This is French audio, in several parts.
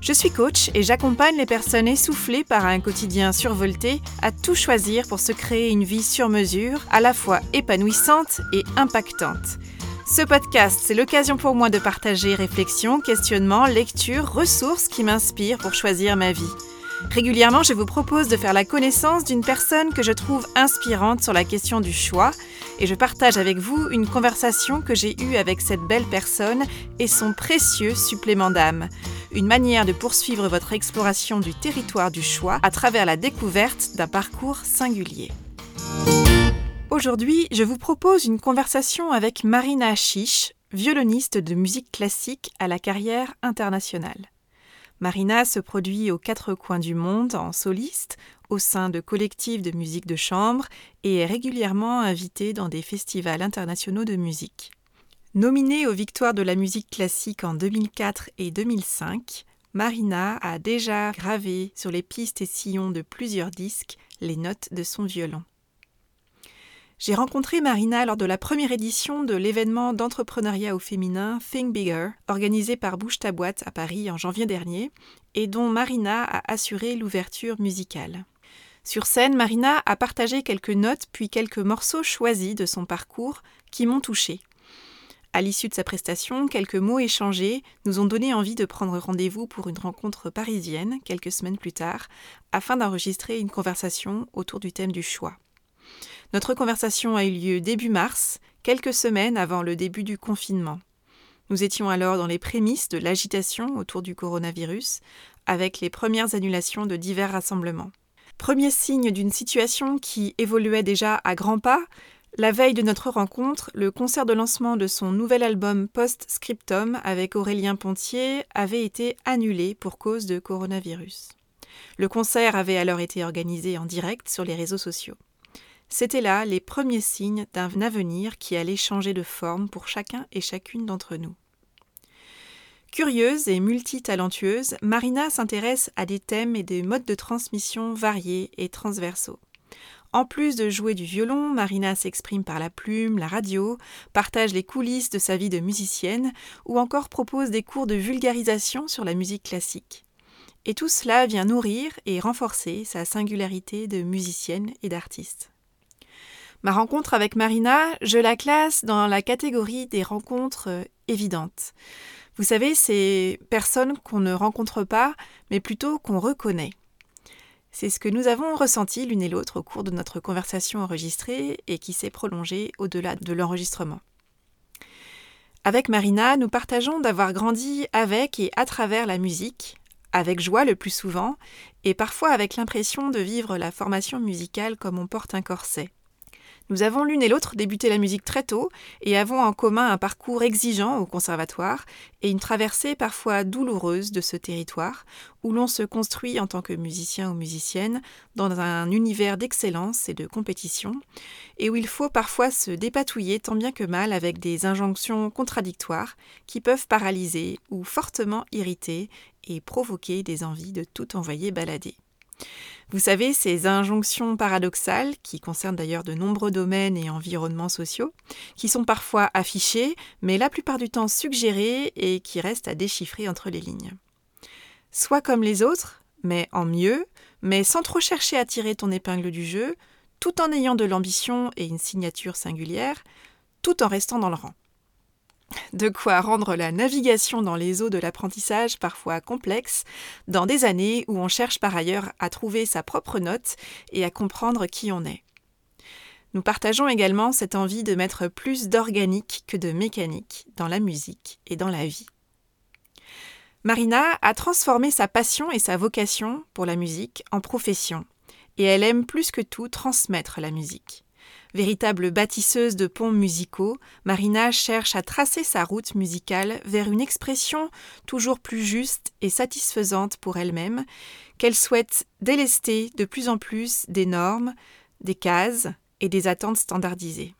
Je suis coach et j'accompagne les personnes essoufflées par un quotidien survolté à tout choisir pour se créer une vie sur mesure, à la fois épanouissante et impactante. Ce podcast, c'est l'occasion pour moi de partager réflexions, questionnements, lectures, ressources qui m'inspirent pour choisir ma vie. Régulièrement, je vous propose de faire la connaissance d'une personne que je trouve inspirante sur la question du choix et je partage avec vous une conversation que j'ai eue avec cette belle personne et son précieux supplément d'âme. Une manière de poursuivre votre exploration du territoire du choix à travers la découverte d'un parcours singulier. Aujourd'hui, je vous propose une conversation avec Marina Chiche, violoniste de musique classique à la carrière internationale. Marina se produit aux quatre coins du monde en soliste, au sein de collectifs de musique de chambre et est régulièrement invitée dans des festivals internationaux de musique. Nominée aux Victoires de la musique classique en 2004 et 2005, Marina a déjà gravé sur les pistes et sillons de plusieurs disques les notes de son violon. J'ai rencontré Marina lors de la première édition de l'événement d'entrepreneuriat au féminin Think Bigger, organisé par Bouche ta boîte à Paris en janvier dernier, et dont Marina a assuré l'ouverture musicale. Sur scène, Marina a partagé quelques notes puis quelques morceaux choisis de son parcours qui m'ont touchée. À l'issue de sa prestation, quelques mots échangés nous ont donné envie de prendre rendez-vous pour une rencontre parisienne quelques semaines plus tard, afin d'enregistrer une conversation autour du thème du choix. Notre conversation a eu lieu début mars, quelques semaines avant le début du confinement. Nous étions alors dans les prémices de l'agitation autour du coronavirus, avec les premières annulations de divers rassemblements. Premier signe d'une situation qui évoluait déjà à grands pas, la veille de notre rencontre, le concert de lancement de son nouvel album Post-Scriptum avec Aurélien Pontier avait été annulé pour cause de coronavirus. Le concert avait alors été organisé en direct sur les réseaux sociaux. C'étaient là les premiers signes d'un avenir qui allait changer de forme pour chacun et chacune d'entre nous. Curieuse et multitalentueuse, Marina s'intéresse à des thèmes et des modes de transmission variés et transversaux. En plus de jouer du violon, Marina s'exprime par la plume, la radio, partage les coulisses de sa vie de musicienne ou encore propose des cours de vulgarisation sur la musique classique. Et tout cela vient nourrir et renforcer sa singularité de musicienne et d'artiste. Ma rencontre avec Marina, je la classe dans la catégorie des rencontres euh, évidentes. Vous savez, ces personnes qu'on ne rencontre pas, mais plutôt qu'on reconnaît. C'est ce que nous avons ressenti l'une et l'autre au cours de notre conversation enregistrée et qui s'est prolongée au-delà de l'enregistrement. Avec Marina, nous partageons d'avoir grandi avec et à travers la musique, avec joie le plus souvent, et parfois avec l'impression de vivre la formation musicale comme on porte un corset. Nous avons l'une et l'autre débuté la musique très tôt et avons en commun un parcours exigeant au conservatoire et une traversée parfois douloureuse de ce territoire où l'on se construit en tant que musicien ou musicienne dans un univers d'excellence et de compétition et où il faut parfois se dépatouiller tant bien que mal avec des injonctions contradictoires qui peuvent paralyser ou fortement irriter et provoquer des envies de tout envoyer balader. Vous savez, ces injonctions paradoxales, qui concernent d'ailleurs de nombreux domaines et environnements sociaux, qui sont parfois affichées, mais la plupart du temps suggérées et qui restent à déchiffrer entre les lignes. Soit comme les autres, mais en mieux, mais sans trop chercher à tirer ton épingle du jeu, tout en ayant de l'ambition et une signature singulière, tout en restant dans le rang. De quoi rendre la navigation dans les eaux de l'apprentissage parfois complexe, dans des années où on cherche par ailleurs à trouver sa propre note et à comprendre qui on est. Nous partageons également cette envie de mettre plus d'organique que de mécanique dans la musique et dans la vie. Marina a transformé sa passion et sa vocation pour la musique en profession, et elle aime plus que tout transmettre la musique. Véritable bâtisseuse de ponts musicaux, Marina cherche à tracer sa route musicale vers une expression toujours plus juste et satisfaisante pour elle-même, qu'elle souhaite délester de plus en plus des normes, des cases et des attentes standardisées.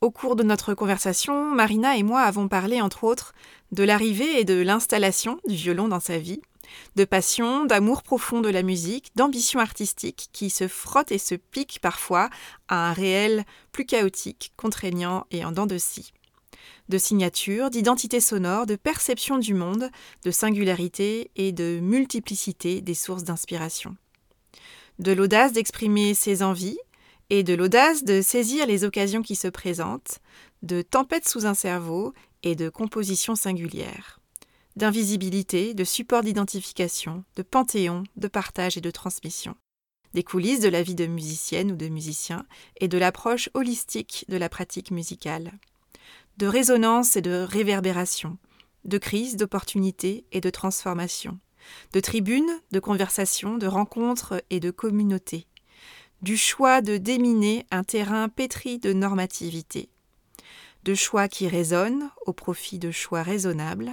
Au cours de notre conversation, Marina et moi avons parlé entre autres de l'arrivée et de l'installation du violon dans sa vie, de passion, d'amour profond de la musique, d'ambition artistique qui se frotte et se pique parfois à un réel plus chaotique, contraignant et en dents de scie. De signature, d'identité sonore, de perception du monde, de singularité et de multiplicité des sources d'inspiration. De l'audace d'exprimer ses envies et de l'audace de saisir les occasions qui se présentent, de tempête sous un cerveau et de composition singulière d'invisibilité, de support d'identification, de panthéon, de partage et de transmission, des coulisses de la vie de musicienne ou de musicien et de l'approche holistique de la pratique musicale, de résonance et de réverbération, de crise, d'opportunité et de transformation, de tribune, de conversation, de rencontres et de communauté, du choix de déminer un terrain pétri de normativité, de choix qui résonnent au profit de choix raisonnables,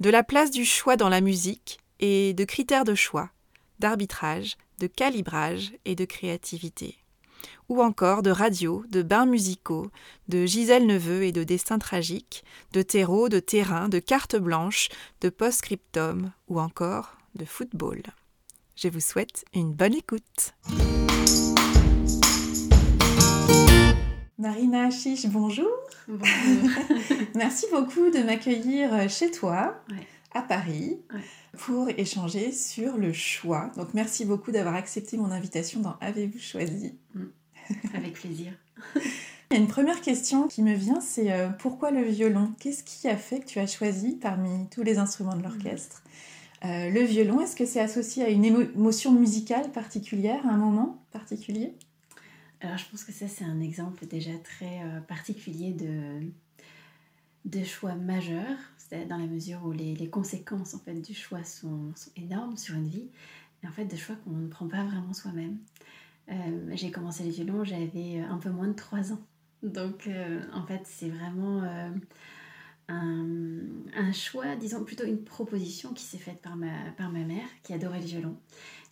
de la place du choix dans la musique et de critères de choix, d'arbitrage, de calibrage et de créativité. Ou encore de radio, de bains musicaux, de Gisèle Neveu et de Destin tragique, de terreau, de terrain, de carte blanche, de post-scriptum ou encore de football. Je vous souhaite une bonne écoute. Marina Chiche, bonjour. Bonjour. Merci beaucoup de m'accueillir chez toi, à Paris, pour échanger sur le choix. Donc merci beaucoup d'avoir accepté mon invitation dans Avez-vous choisi? Mm. Avec plaisir. Il y a une première question qui me vient, c'est euh, pourquoi le violon? Qu'est-ce qui a fait que tu as choisi parmi tous les instruments de l'orchestre? Euh, le violon Est-ce que c'est associé à une émotion musicale particulière, à un moment particulier? Alors je pense que ça c'est un exemple déjà très euh, particulier de, de choix majeurs, dans la mesure où les, conséquences en fait du choix sont, énormes sur une vie, et en fait de choix qu'on ne prend pas vraiment soi-même. Euh, j'ai commencé le violon, j'avais un peu moins de 3 ans. Donc euh, en fait c'est vraiment un, un, choix, disons plutôt une proposition qui s'est faite par ma, par ma mère qui adorait le violon.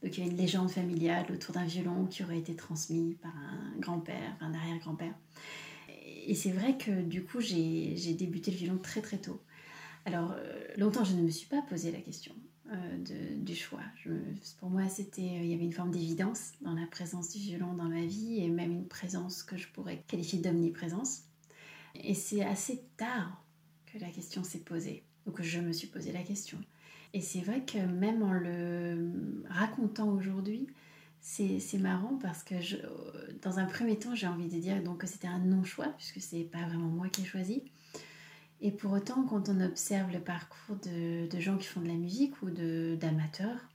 Donc il y a une légende familiale autour d'un violon qui aurait été transmis par un grand-père, un arrière-grand-père. Et c'est vrai que du coup j'ai débuté le violon très très tôt. Alors euh, longtemps je ne me suis pas posé la question euh, du choix. pour moi c'était il y avait une forme d'évidence dans la présence du violon dans ma vie et même une présence que je pourrais qualifier d'omniprésence. Et c'est assez tard que la question s'est posée, ou que je me suis posé la question. Et c'est vrai que même en le racontant aujourd'hui, c'est marrant parce que dans un premier temps, j'ai envie de dire donc que c'était un non-choix, puisque c'est pas vraiment moi qui ai choisi. Et pour autant, quand on observe le parcours de, de gens qui font de la musique ou d'amateurs,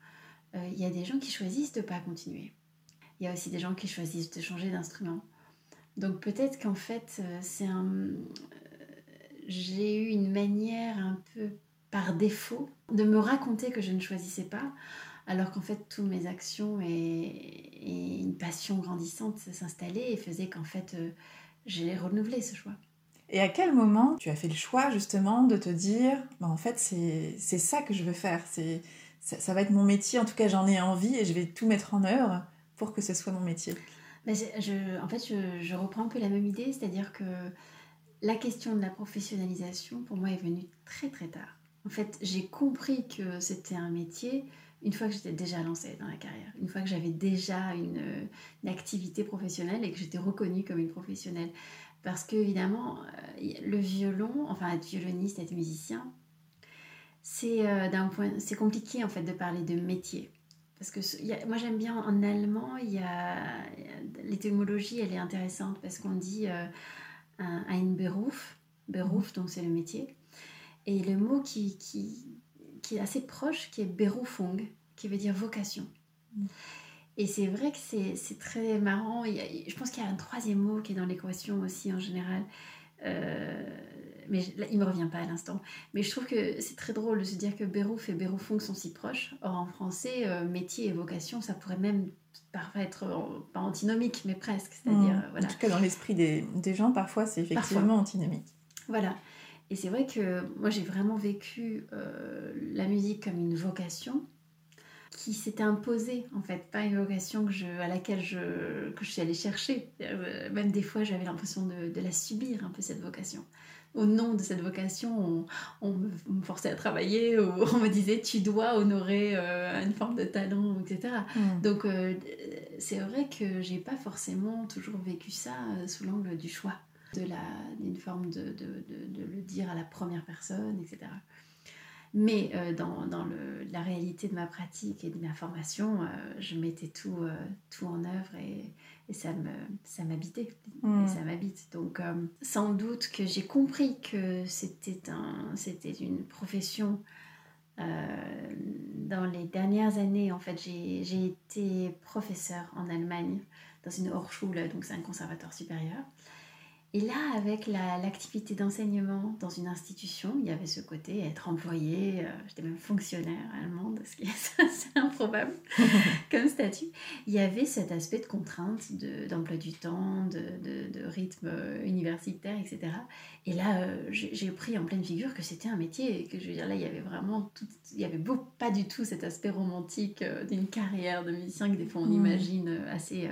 euh, il y a des gens qui choisissent de ne pas continuer. Il y a aussi des gens qui choisissent de changer d'instrument. Donc peut-être qu'en fait, euh, c'est un... Euh, j'ai eu une manière un peu par défaut de me raconter que je ne choisissais pas, alors qu'en fait, toutes mes actions et, une passion grandissante s'installaient et faisaient qu'en fait, euh, j'ai renouvelé ce choix. Et à quel moment tu as fait le choix justement de te dire, bah, en fait, c'est ça que je veux faire, c'est ça, va être mon métier, en tout cas j'en ai envie et je vais tout mettre en œuvre pour que ce soit mon métier? Mais je, En fait, je, je reprends un peu la même idée, c'est-à-dire que la question de la professionnalisation, pour moi, est venue très très tard. En fait, j'ai compris que c'était un métier une fois que j'étais déjà lancée dans la carrière, une fois que j'avais déjà une, activité professionnelle et que j'étais reconnue comme une professionnelle. Parce que évidemment, euh, le violon, enfin être violoniste, être musicien, c'est euh, d'un point, c'est compliqué en fait de parler de métier. Parce que moi j'aime bien en allemand, il y a l'étymologie, elle est intéressante parce qu'on dit euh, un, ein Beruf, Beruf donc c'est le métier, et le mot qui, qui, qui, est assez proche, qui est Berufung, qui veut dire vocation. Mm. Et c'est vrai que c'est très marrant. Il je pense qu'il y a un troisième mot qui est dans l'équation aussi en général. Euh, mais là, il me revient pas à l'instant. Mais je trouve que c'est très drôle de se dire que Beruf et Berufung sont si proches. Or, en français, euh, métier et vocation, ça pourrait même parfois être pas antinomique, mais presque. C'est-à-dire, mm. voilà. En tout cas, dans l'esprit des, des, gens, parfois, c'est effectivement antinomique. Voilà. Et c'est vrai que moi j'ai vraiment vécu euh, la musique comme une vocation, qui s'était imposée en fait, pas une vocation que je, à laquelle je, que je suis allée chercher. Euh, même des fois, j'avais l'impression de, de, la subir un peu cette vocation. Au nom de cette vocation, on, me, forçait à travailler, ou on me disait tu dois honorer euh, une forme de talent, etc. Mm. Donc euh, c'est vrai que j'ai pas forcément toujours vécu ça sous l'angle du choix, d'une forme de, de, de, le dire à la première personne, etc. Mais euh, dans, dans le, la réalité de ma pratique et de ma formation, euh, je mettais tout, euh, tout en œuvre et, et ça, me, ça m'habitait. Hmm. ça m'habite. Donc, sans doute que j'ai compris que c'était, un, c'était une profession. dans les dernières années, en fait, j'ai, j'ai été professeur en Allemagne dans une Hochschule, donc c'est un conservatoire supérieur. Et là, avec l'activité d'enseignement dans une institution, il y avait ce côté être employé, euh, j'étais même fonctionnaire allemande, ce qui est assez improbable comme statut. Il y avait cet aspect de contrainte, d'emploi du temps, de, de, rythme euh, universitaire, etc. Et là, euh, j'ai pris en pleine figure que c'était un métier, et que je veux dire, là, il y avait vraiment tout, il y avait beau, pas du tout cet aspect romantique d'une carrière de musicien que des fois on mmh. imagine assez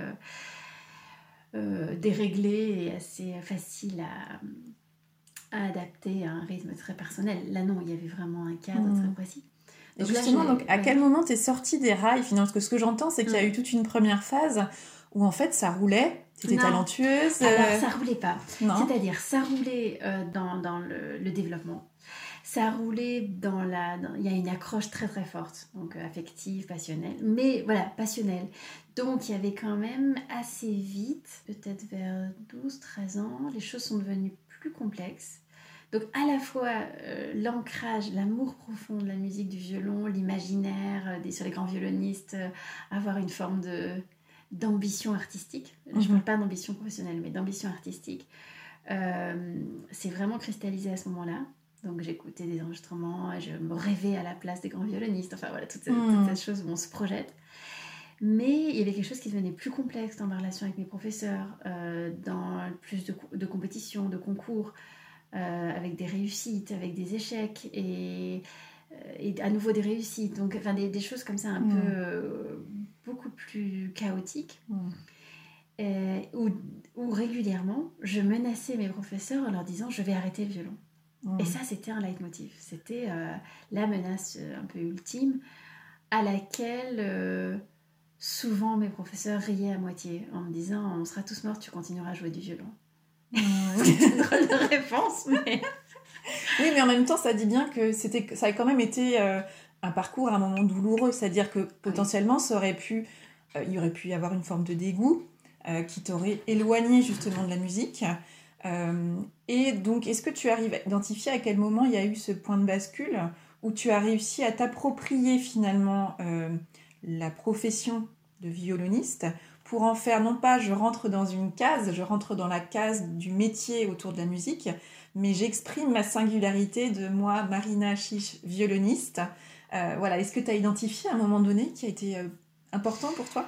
euh, déréglé et assez facile à, adapter à un rythme très personnel. Là, non, il y avait vraiment un cadre hmm. très précis. Et justement, donc, à quel moment tu es sortie des rails finalement? Parce que ce que j'entends, c'est qu'il y a hmm. eu toute une première phase où en fait ça roulait, tu étais talentueuse. Alors, euh, ça roulait pas. C'est-à-dire, ça roulait euh, dans, dans le, le, développement ça roulé dans la... Il y a une accroche très très forte, donc euh, affective, passionnelle, mais voilà, passionnelle. Donc il y avait quand même assez vite, peut-être vers 12-13 ans, les choses sont devenues plus complexes. Donc à la fois euh, l'ancrage, l'amour profond de la musique, du violon, l'imaginaire euh, des, sur les grands violonistes, avoir une forme de d'ambition artistique. Je ne mhm. parle pas d'ambition professionnelle, mais d'ambition artistique. c'est vraiment cristallisé à ce moment-là. Donc j'écoutais des enregistrements et je me rêvais à la place des grands violonistes. Enfin voilà, toutes ces, hmm. choses où on se projette. Mais il y avait quelque chose qui devenait plus complexe dans ma relation avec mes professeurs, euh, dans plus de, de compétitions, de concours, euh, avec des réussites, avec des échecs et, euh, et à nouveau des réussites. Donc enfin, des, des choses comme ça un hmm. peu beaucoup plus chaotiques. Hmm. où, où régulièrement je menaçais mes professeurs en leur disant je vais arrêter le violon. Et ça, c'était un leitmotiv. C'était la menace un peu ultime à laquelle souvent mes professeurs riaient à moitié en me disant On sera tous morts, tu continueras à jouer du violon. C'est une drôle de réponse, mais. oui, mais en même temps, ça dit bien que c'était, ça a quand même été un parcours, un moment douloureux. C'est-à-dire que potentiellement, ça aurait pu, il y aurait pu y avoir une forme de dégoût qui t'aurait éloigné justement de la musique. Euh, et donc, est-ce que tu arrives à identifier à quel moment il y a eu ce point de bascule où tu as réussi à t'approprier finalement euh, la profession de violoniste pour en faire non pas je rentre dans une case, je rentre dans la case du métier autour de la musique, mais j'exprime ma singularité de moi, Marina Chiche, violoniste. Euh, voilà, est-ce que tu as identifié à un moment donné qui a été important pour toi?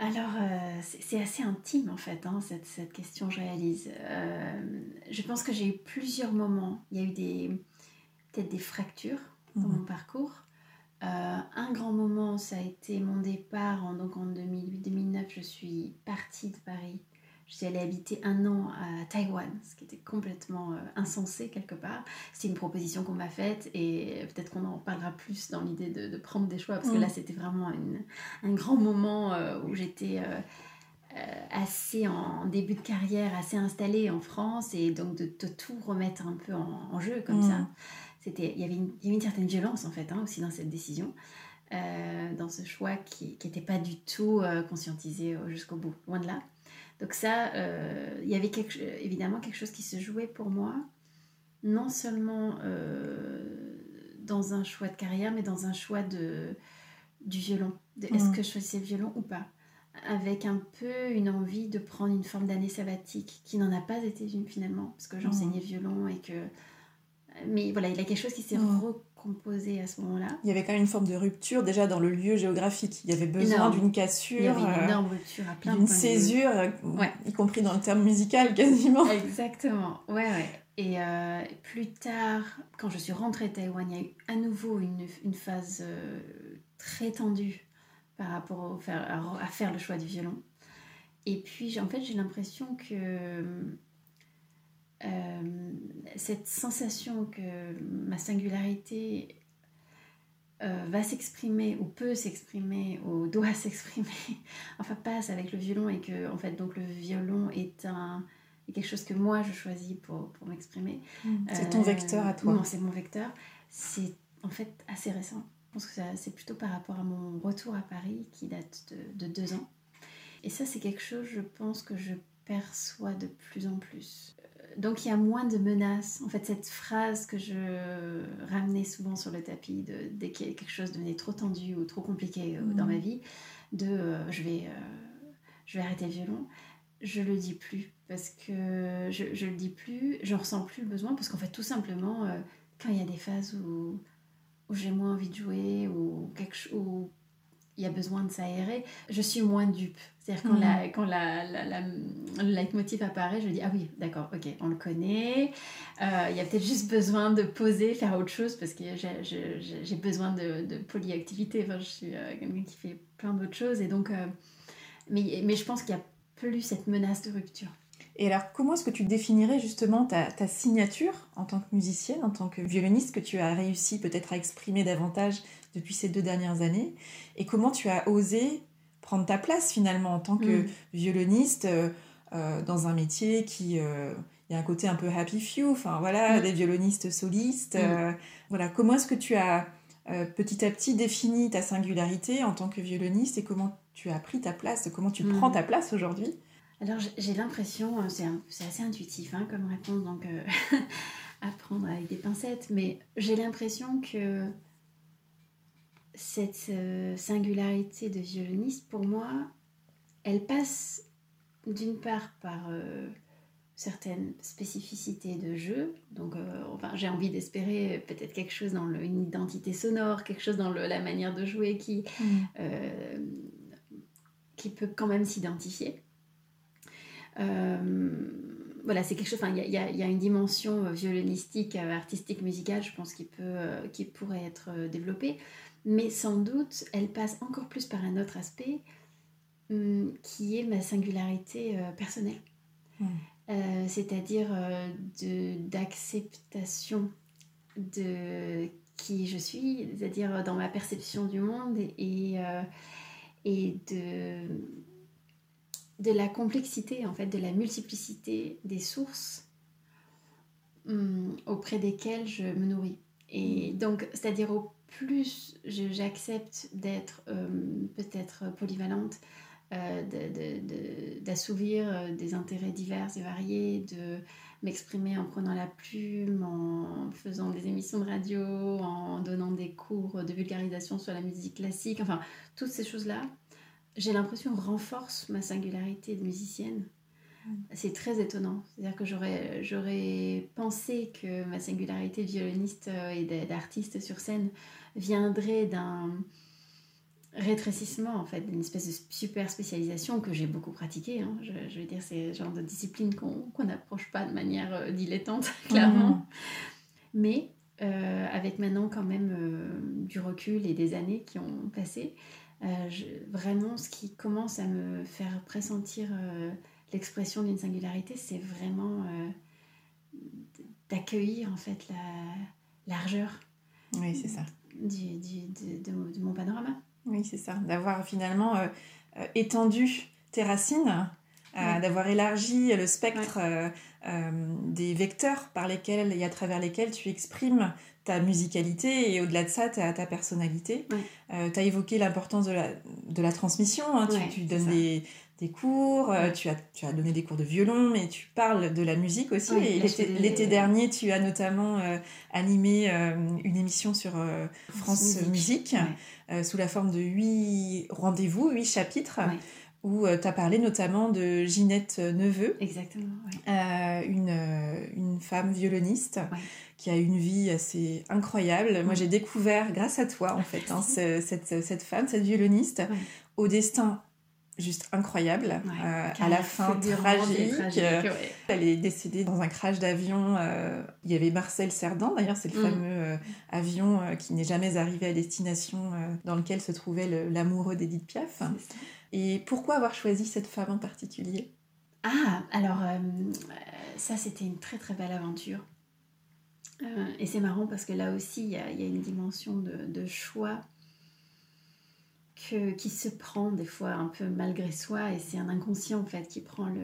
Alors, euh, c'est assez intime en fait, hein, cette, cette, question, je réalise. Euh, je pense que j'ai eu plusieurs moments. Il y a eu des, peut-être des fractures dans mhm. mon parcours. Euh, un grand moment, ça a été mon départ en, donc en 2008-2009. Je suis partie de Paris je suis allée habiter un an à Taïwan, ce qui était complètement euh, insensé quelque part. C'est une proposition qu'on m'a faite et peut-être qu'on en parlera plus dans l'idée de, prendre des choix parce que mm. là c'était vraiment un grand moment euh, où j'étais assez en, début de carrière, assez installée en France et donc de, tout remettre un peu en, jeu comme ça. C'était, il, y avait une, il y avait une certaine violence en fait hein, aussi dans cette décision. dans ce choix qui n'était pas du tout conscientisé jusqu'au bout, loin de là. Donc ça, euh, il y avait quelque, évidemment quelque chose qui se jouait pour moi, non seulement euh, dans un choix de carrière, mais dans un choix de, du violon. Est-ce mm. que je choisissais le violon ou pas Avec un peu une envie de prendre une forme d'année sabbatique, qui n'en a pas été une finalement, parce que j'enseignais mm. violon et que... Mais voilà, il y a quelque chose qui s'est mm composé à ce moment-là. Il y avait quand même une forme de rupture déjà dans le lieu géographique. Il y avait besoin d'une cassure. Il y avait une énorme euh, rupture à plein D'une césure, euh, y compris dans le terme musical quasiment. Exactement, ouais, ouais. Et euh, plus tard, quand je suis rentrée à Taïwan, il y a eu à nouveau une, une phase très tendue par rapport au faire, à, faire le choix du violon. Et puis, en fait, j'ai l'impression que euh, cette sensation que ma singularité euh, va s'exprimer ou peut s'exprimer ou doit s'exprimer, enfin passe avec le violon et que en fait donc le violon est un quelque chose que moi je choisis pour, pour m'exprimer. Mmh. C'est ton vecteur à toi. Non, c'est mon vecteur. C'est en fait assez récent. Je pense que c'est plutôt par rapport à mon retour à Paris qui date de, de deux ans. Et ça, c'est quelque chose, je pense, que je perçois de plus en plus. Euh, donc il y a moins de menaces. En fait, cette phrase que je ramenais souvent sur le tapis de, dès que quelque chose devenait trop tendu ou trop compliqué euh, dans ma vie, de euh, je, vais, je vais arrêter le violon, je le dis plus parce que je, je le dis plus, je ressens plus le besoin parce qu'en fait, tout simplement, quand il y a des phases où, où j'ai moins envie de jouer ou quelque où il y a besoin de s'aérer, je suis moins dupe. C'est-à-dire quand, la, mm. quand la, la, le leitmotiv apparaît, je dis ah oui, d'accord, ok, on le connaît. Euh, il y a peut-être juste besoin de poser, faire autre chose parce que j'ai besoin de, de, polyactivité. Enfin, je suis euh, quelqu'un qui fait plein d'autres choses et donc, euh, mais, mais je pense qu'il n'y a plus cette menace de rupture. Et alors, comment est-ce que tu définirais justement ta, ta, signature en tant que musicienne, en tant que violoniste que tu as réussi peut-être à exprimer davantage depuis ces deux dernières années Et comment tu as osé prendre ta place finalement en tant que mm. violoniste euh, euh, dans un métier qui... Euh, y a un côté un peu happy few, enfin voilà, mm. des violonistes solistes. Mm. voilà, comment est-ce que tu as petit à petit défini ta singularité en tant que violoniste et comment tu as pris ta place, comment tu prends ta place aujourd'hui? Alors j'ai l'impression, euh, c'est assez intuitif hein, comme réponse, donc euh, à prendre avec des pincettes, mais j'ai l'impression que cette euh, singularité de violoniste, pour moi, elle passe d'une part par certaines spécificités de jeu, donc enfin, j'ai envie d'espérer peut-être quelque chose dans une identité sonore, quelque chose dans la manière de jouer qui, mmh. qui peut quand même s'identifier. Euh, voilà, c'est quelque chose. Il y, y, a une dimension euh, violonistique, euh, artistique, musicale, je pense, qui, peut, qui pourrait être développée. Mais sans doute, elle passe encore plus par un autre aspect hum, qui est ma singularité personnelle. Hmm. C'est-à-dire d'acceptation de, qui je suis, c'est-à-dire dans ma perception du monde et, et de de la complexité, en fait, de la multiplicité des sources hum, auprès desquelles je me nourris. Et donc, c'est-à-dire au plus j'accepte d'être hum, peut-être polyvalente, euh, d'assouvir euh, des intérêts divers et variés, de m'exprimer en prenant la plume, en faisant des émissions de radio, en donnant des cours de vulgarisation sur la musique classique, enfin, toutes ces choses-là, j'ai l'impression, renforce ma singularité de musicienne. C'est très étonnant. C'est-à-dire que j'aurais, j'aurais pensé que ma singularité de violoniste euh, et d'artiste sur scène viendrait d'un rétrécissement, en fait, d'une espèce de super spécialisation que j'ai beaucoup pratiquée. Hein. Je, veux dire, c'est le genre de discipline qu'on n'approche pas de manière euh, dilettante, clairement. Mais euh, avec maintenant quand même du recul et des années qui ont passé, euh, vraiment, ce qui commence à me faire pressentir euh, l'expression d'une singularité, c'est vraiment euh, d'accueillir en fait la largeur. Oui, c'est ça. Du, du, de, mon panorama. Oui, c'est ça. D'avoir finalement étendu tes racines, d'avoir élargi le spectre des vecteurs par lesquels et à travers lesquels tu exprimes ta musicalité et au-delà de ça, ta, ta personnalité. Euh, tu as évoqué l'importance de la, de la transmission. Hein. tu, donnes des, des, cours, euh, tu, as, tu as donné des cours de violon, mais tu parles de la musique aussi. et l'été dernier, tu as notamment euh, animé une émission sur France Musique, sous la forme de huit rendez-vous, huit chapitres où tu as parlé notamment de Ginette Neveu. Exactement, une, une femme violoniste qui a une vie assez incroyable. Moi, j'ai découvert, grâce à toi, en fait, hein, cette, cette, femme, cette violoniste, au destin juste incroyable. Euh, à la fin, tragique. Euh, elle est décédée dans un crash d'avion. Euh, il y avait Marcel Cerdan, d'ailleurs, c'est le mm. fameux avion qui n'est jamais arrivé à destination dans lequel se trouvait l'amoureux d'Edith Piaf. Et pourquoi avoir choisi cette femme en particulier? Ah, alors ça, c'était une très très belle aventure. et c'est marrant parce que là aussi, il y, a une dimension de, de choix qui se prend des fois un peu malgré soi et c'est un inconscient en fait qui prend le,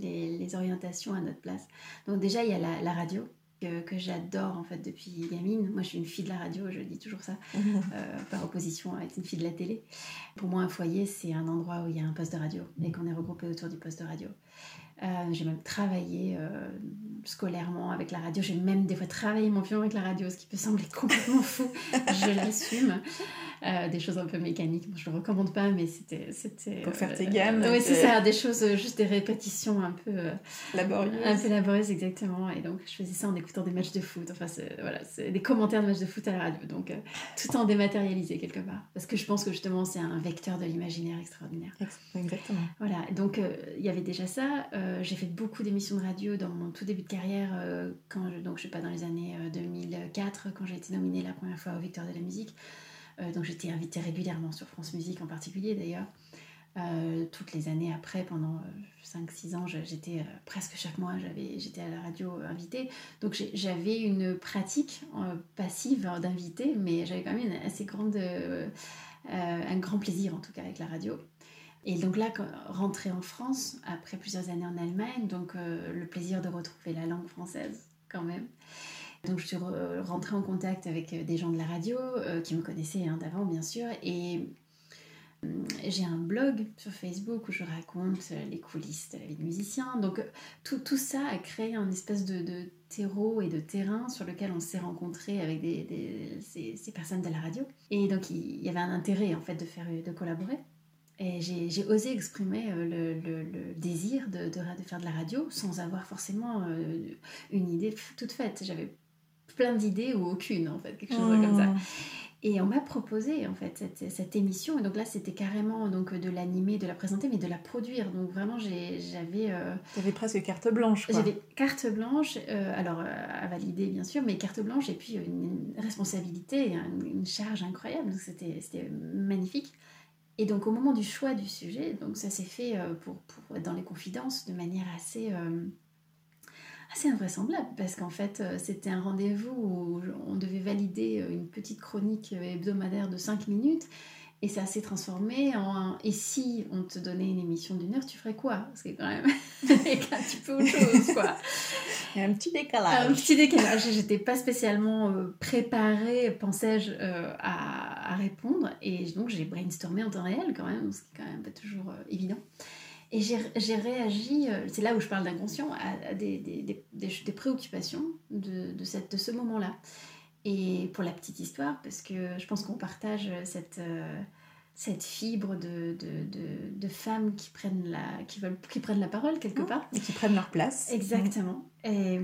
les, orientations à notre place. Donc déjà il y a la, radio que, j'adore en fait depuis gamine. Moi je suis une fille de la radio, je dis toujours ça, euh, par opposition à être une fille de la télé. Pour moi un foyer c'est un endroit où il y a un poste de radio et qu'on est regroupé autour du poste de radio. Euh, j'ai même travaillé euh, scolairement avec la radio. J'ai même des fois travaillé mon violon avec la radio, ce qui peut sembler complètement fou. je l'assume. Euh, des choses un peu mécaniques. je ne le recommande pas, mais c'était. c'était Pour faire tes gammes. oui, c'est ça, des choses, juste des répétitions un peu. laborieuses. Un peu laborieuses, exactement. Et donc, je faisais ça en écoutant des matchs de foot. Enfin, c'est, voilà, c'est des commentaires de matchs de foot à la radio. Donc, tout en dématérialisé quelque part. Parce que je pense que justement, c'est un vecteur de l'imaginaire extraordinaire. Exactement. Voilà, donc il y avait déjà ça. Euh, j'ai fait beaucoup d'émissions de radio dans mon tout début de carrière, euh, quand je, donc je sais pas dans les années 2004, euh, quand j'ai été nominée la première fois aux Victoires de la musique. Donc j'étais invitée régulièrement sur France Musique en particulier d'ailleurs. toutes les années après, pendant 5-6 ans, j'étais presque chaque mois, j'étais à la radio invitée. Donc j'avais une pratique passive d'invité, mais j'avais quand même une assez grande, un grand plaisir en tout cas avec la radio. Et donc là, rentrer en France, après plusieurs années en Allemagne, donc euh, le plaisir de retrouver la langue française quand même. Donc je suis rentrée en contact avec euh, des gens de la radio euh, qui me connaissaient hein, d'avant bien sûr. Et j'ai un blog sur Facebook où je raconte les coulisses de la vie de musicien. Donc tout, tout ça a créé un espèce de, de, terreau et de terrain sur lequel on s'est rencontrés avec des, ces, personnes de la radio. Et donc il y avait un intérêt en fait de, faire, de collaborer. Et j'ai osé exprimer euh, le, désir de, de, faire de la radio sans avoir forcément euh, une idée toute faite. J'avais plein d'idées ou aucune, en fait, quelque chose comme ça. Et on m'a proposé en fait cette, cette, émission. Et donc là, c'était carrément donc de l'animer, de la présenter, mais de la produire. Donc vraiment, j'avais. Euh, tu presque carte blanche. J'avais carte blanche, alors à valider bien sûr, mais carte blanche et puis une, responsabilité, une, une charge incroyable. Donc c'était magnifique. Et donc au moment du choix du sujet, donc ça s'est fait euh, pour, pour, dans les confidences de manière assez, euh, assez invraisemblable, parce qu'en fait euh, c'était un rendez-vous où on devait valider une petite chronique hebdomadaire de 5 minutes, et ça s'est transformé en et si on te donnait une émission d'une heure, tu ferais quoi? Ce qui est quand même un petit peu autre chose, quoi. Il y a un petit décalage. Un petit décalage. J'étais pas spécialement euh, préparée, pensais-je, euh, à, à, répondre. Et donc j'ai brainstormé en temps réel quand même, ce qui est quand même pas toujours euh, évident. Et j'ai réagi, c'est là où je parle d'inconscient, à, des, des, des, des, préoccupations de, de, cette, de ce moment-là. Et pour la petite histoire, parce que je pense qu'on partage cette, euh, cette fibre de, de, de, de, femmes qui prennent, la, qui, veulent, qui prennent la parole quelque part. Et qui prennent leur place. Exactement. Et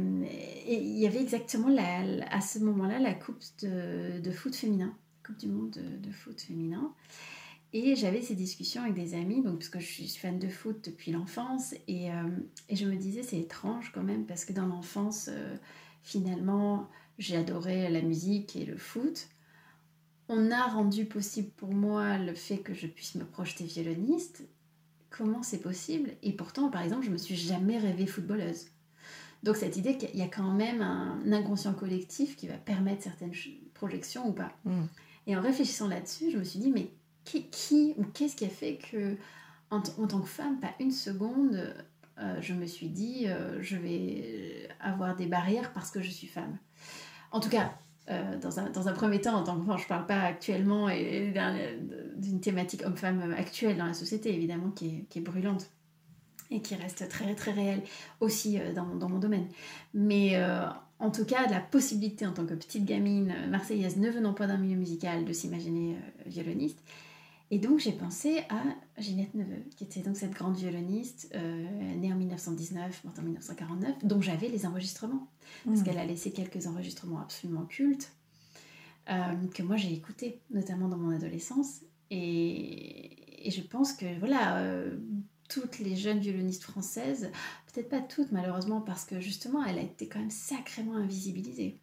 il y avait exactement la, à ce moment-là la coupe de, de foot féminin, Coupe du monde de, foot féminin. Et j'avais ces discussions avec des amis, donc, parce que je suis fan de foot depuis l'enfance, et, euh, et, je me disais c'est étrange quand même, parce que dans l'enfance, euh, finalement, j'ai adoré la musique et le foot. On a rendu possible pour moi le fait que je puisse me projeter violoniste. Comment c'est possible? Et pourtant, par exemple, je me suis jamais rêvée footballeuse. Donc cette idée qu'il y a quand même un inconscient collectif qui va permettre certaines projections ou pas. Mm. Et en réfléchissant là-dessus, je me suis dit, mais qui, ou qu'est-ce qui a fait que, en, tant que femme, pas une seconde, euh, je me suis dit, euh, je vais avoir des barrières parce que je suis femme. En tout cas, euh, dans, un, dans, un, premier temps, en tant que je ne parle pas actuellement d'une thématique homme-femme actuelle dans la société, évidemment, qui est, qui est, brûlante et qui reste très, très réelle aussi dans, dans, mon domaine. Mais en tout cas, la possibilité en tant que petite gamine marseillaise ne venant pas d'un milieu musical de s'imaginer violoniste, et donc j'ai pensé à Ginette Neveu, qui était donc cette grande violoniste, euh, née en 1919, morte en 1949, dont j'avais les enregistrements, parce mmh. qu'elle a laissé quelques enregistrements absolument cultes, euh, que moi j'ai écoutés, notamment dans mon adolescence. Et, et, je pense que voilà, toutes les jeunes violonistes françaises, peut-être pas toutes malheureusement, parce que justement, elle a été quand même sacrément invisibilisée.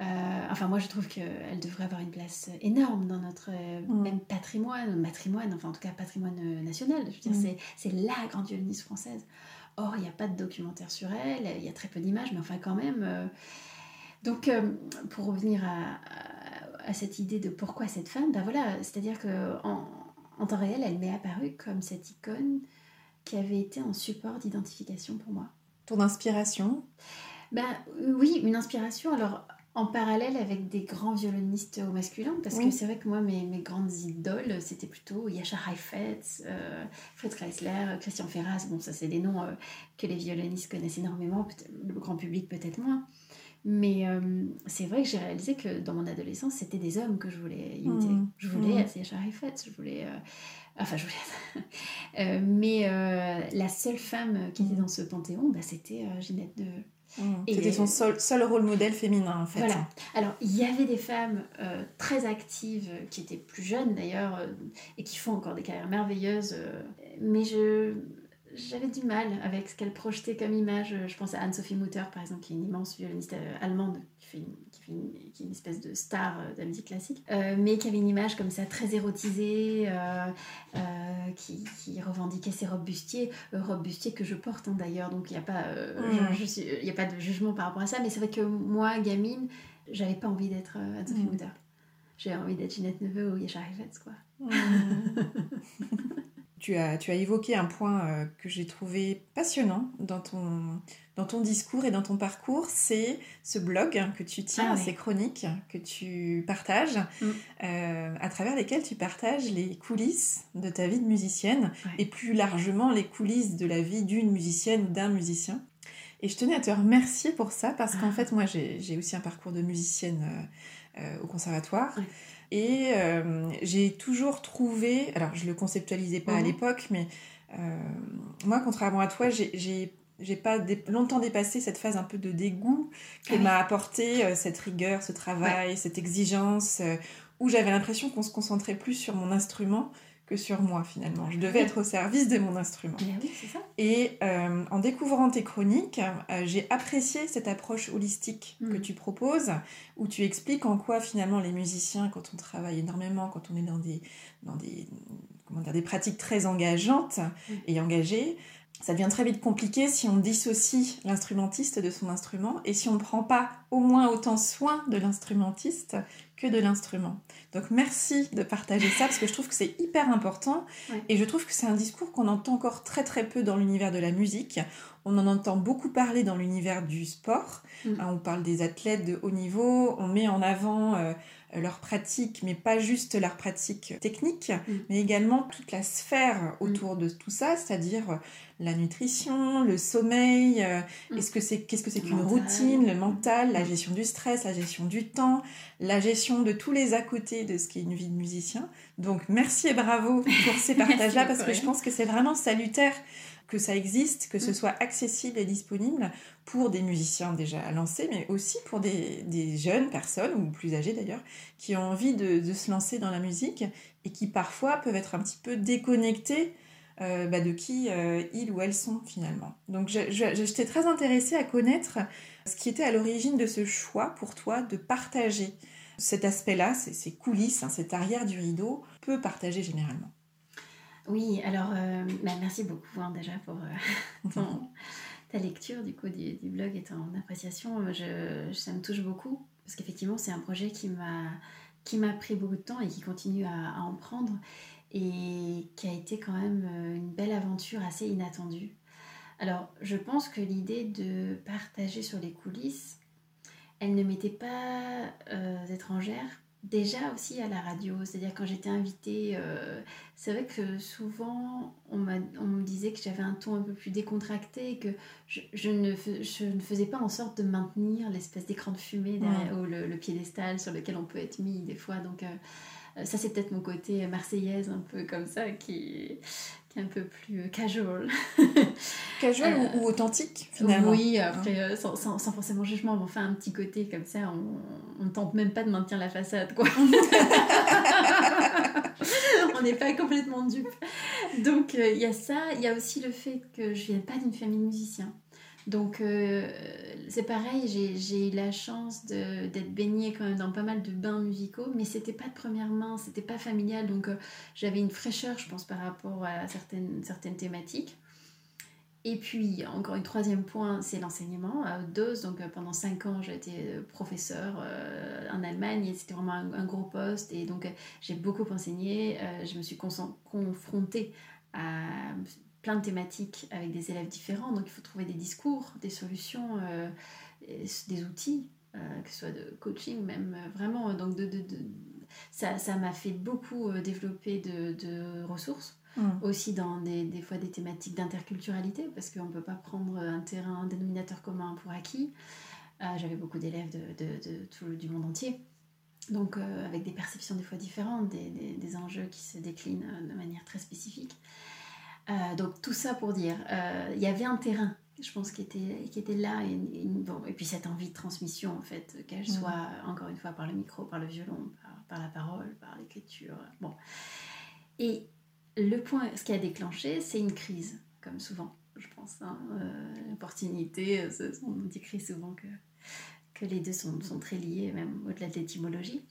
Euh, enfin, moi, je trouve qu'elle devrait avoir une place énorme dans notre mm. même patrimoine, matrimoine, enfin, en tout cas, patrimoine euh, national. Je veux dire, mm. c'est la grande violoniste française. Or, il n'y a pas de documentaire sur elle, il y a très peu d'images, mais enfin, quand même. Euh, donc, pour revenir à, à, cette idée de pourquoi cette femme, ben voilà, c'est-à-dire qu'en en, temps réel, elle m'est apparue comme cette icône qui avait été un support d'identification pour moi. Ton inspiration? Ben, oui, une inspiration. Alors, en parallèle avec des grands violonistes au masculin, parce que c'est vrai que moi, mes, mes grandes idoles, c'était plutôt Yasha Heifetz, euh, Fred Kreisler, Christian Ferras. Bon, ça, c'est des noms euh, que les violonistes connaissent énormément, le grand public peut-être moins. Mais euh, c'est vrai que j'ai réalisé que dans mon adolescence, c'était des hommes que je voulais imiter. Mmh. Je voulais mmh. Yasha Heifetz, je voulais. Enfin, je voulais. mais la seule femme qui était mmh. dans ce panthéon, bah, c'était Ginette de Mmh. C'était son seul, seul, rôle modèle féminin en fait. Voilà. Alors il y avait des femmes euh, très actives euh, qui étaient plus jeunes d'ailleurs euh, et qui font encore des carrières merveilleuses, mais je j'avais du mal avec ce qu'elle projetait comme image. Je pense à Anne-Sophie Mutter par exemple, qui est une immense violoniste allemande qui fait une, qui, est une espèce de star euh, de la musique classique, euh, mais qui avait une image comme ça très érotisée, euh, qui, qui, revendiquait ses robes bustiers, robes bustiers que je porte hein, d'ailleurs, donc il n'y a, pas, a pas de jugement par rapport à ça, mais c'est vrai que moi, gamine, j'avais pas envie d'être Anne-Sophie mmh. J'avais envie d'être Ginette Neveu ou Yasha Rivets, quoi. tu as, tu as évoqué un point euh, que j'ai trouvé passionnant dans ton, dans ton discours et dans ton parcours, c'est ce blog que tu tiens, ah ces chroniques que tu partages, mm. euh, à travers lesquelles tu partages les coulisses de ta vie de musicienne et plus largement les coulisses de la vie d'une musicienne ou d'un musicien. Et je tenais à te remercier pour ça parce qu'en ah. fait, moi, j'ai aussi un parcours de musicienne euh, au conservatoire. Et euh, j'ai toujours trouvé, alors je le conceptualisais pas à mhm. l'époque, mais euh, moi, contrairement à toi, j'ai j'ai pas longtemps dépassé cette phase un peu de dégoût que ah m'a apporté euh, cette rigueur, ce travail, cette exigence, où j'avais l'impression qu'on se concentrait plus sur mon instrument que sur moi finalement. Je devais être au service de mon instrument. Et euh, en découvrant tes chroniques, euh, j'ai apprécié cette approche holistique que mm. tu proposes, où tu expliques en quoi finalement les musiciens, quand on travaille énormément, quand on est dans des, dans des, comment dire, des pratiques très engageantes mm. et engagées, ça devient très vite compliqué si on dissocie l'instrumentiste de son instrument et si on ne prend pas au moins autant soin de l'instrumentiste que de l'instrument. Donc merci de partager ça parce que je trouve que c'est hyper important et je trouve que c'est un discours qu'on entend encore très très peu dans l'univers de la musique. On en entend beaucoup parler dans l'univers du sport. Mm. Hein, on parle des athlètes de haut niveau, on met en avant euh, leur pratique, mais pas juste leur pratique technique, mm. mais également toute la sphère autour mm. de tout ça, c'est-à-dire la nutrition, le sommeil, euh, mm. est-ce que c'est qu'est-ce que c'est qu'une routine, le mental, la gestion du stress, la gestion du temps, la gestion de tous les à côté de ce qui est une vie de musicien. Donc merci et bravo pour ces partages-là parce que je pense que c'est vraiment salutaire que ça existe, que ce mm. soit accessible et disponible pour des musiciens déjà lancés, mais aussi pour des, jeunes personnes, ou plus âgées d'ailleurs, qui ont envie de, de, se lancer dans la musique et qui parfois peuvent être un petit peu déconnectés euh, bah, de qui euh, ils ou elles sont finalement. Donc j'étais très intéressée à connaître ce qui était à l'origine de ce choix pour toi de partager cet aspect-là, ces, coulisses, hein, cette arrière du rideau, peu partagé généralement. Oui, alors euh, bah, merci beaucoup hein, déjà pour ta lecture du coup du, blog et ton appréciation. Je, ça me touche beaucoup parce qu'effectivement c'est un projet qui m'a qui m'a pris beaucoup de temps et qui continue à, en prendre et qui a été quand même euh, une belle aventure assez inattendue. Alors, je pense que l'idée de partager sur les coulisses, elle ne m'était pas euh, étrangère. Déjà aussi à la radio, c'est-à-dire quand j'étais invitée, euh, c'est vrai que souvent on, on, me disait que j'avais un ton un peu plus décontracté, que je, ne, je ne, faisais pas en sorte de maintenir l'espèce d'écran de fumée derrière, ou le, piédestal sur lequel on peut être mis des fois. Donc, euh, ça, c'est peut-être mon côté marseillaise, un peu comme ça, qui, qui est un peu plus casual. casual ou, authentique finalement Oui, après, sans, sans, sans, forcément jugement, on fait un petit côté comme ça, on, on tente même pas de maintenir la façade, quoi. on n'est pas complètement dupe. Donc il y a ça, il y a aussi le fait que je viens pas d'une famille de musiciens. Donc euh, c'est pareil, j'ai eu la chance d'être baignée quand même dans pas mal de bains musicaux, mais c'était pas de première main, c'était pas familial, donc euh, j'avais une fraîcheur, je pense, par rapport à certaines, certaines thématiques. Et puis, encore un troisième point, c'est l'enseignement à haute dose. Donc, euh, pendant cinq ans, j'ai été professeur en Allemagne et c'était vraiment un, gros poste. Et donc, j'ai beaucoup enseigné. je me suis confrontée à plein de thématiques avec des élèves différents, donc il faut trouver des discours, des solutions, euh, des outils, euh, que ce soit de coaching même, euh, vraiment. Donc de, de, de ça, ça m'a fait beaucoup développer de, de ressources. Mmh. aussi dans des, des, fois des thématiques d'interculturalité, parce qu'on ne peut pas prendre un terrain, un dénominateur commun pour acquis. J'avais beaucoup d'élèves de, de, tout du monde entier, donc avec des perceptions des fois différentes, des, des, des, enjeux qui se déclinent de manière très spécifique. Euh, donc tout ça pour dire, euh, il y avait un terrain, je pense, qui était, qui était là, et, bon, et puis cette envie de transmission, en fait, qu'elle mm. soit, encore une fois, par le micro, par le violon, par, la parole, par l'écriture. Bon. Et le point, ce qui a déclenché, c'est une crise, comme souvent, je pense. Hein, euh, L'opportunité, on dit souvent que, que les deux sont, sont très liés, même au-delà de l'étymologie.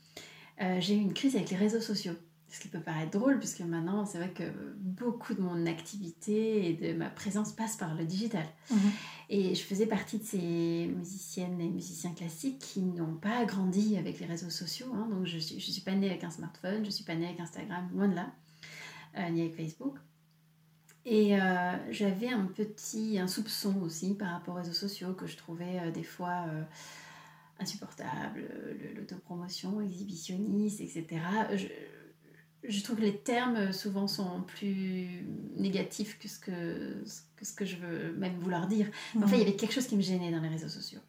J'ai eu une crise avec les réseaux sociaux. Ce qui peut paraître drôle, puisque maintenant, c'est vrai que beaucoup de mon activité et de ma présence passe par le digital. Mhm. Et je faisais partie de ces musiciennes et musiciens classiques qui n'ont pas grandi avec les réseaux sociaux. Hein. Donc, je ne suis, je suis pas née avec un smartphone, je ne suis pas née avec Instagram, loin de là, euh, ni avec Facebook. Et euh, j'avais un petit un soupçon aussi par rapport aux réseaux sociaux que je trouvais euh, des fois insupportable, l'autopromotion, exhibitionniste, etc. Je, je trouve que les termes souvent sont plus négatifs que ce que, que, ce que je veux même vouloir dire. En fait, il y avait quelque chose qui me gênait dans les réseaux sociaux.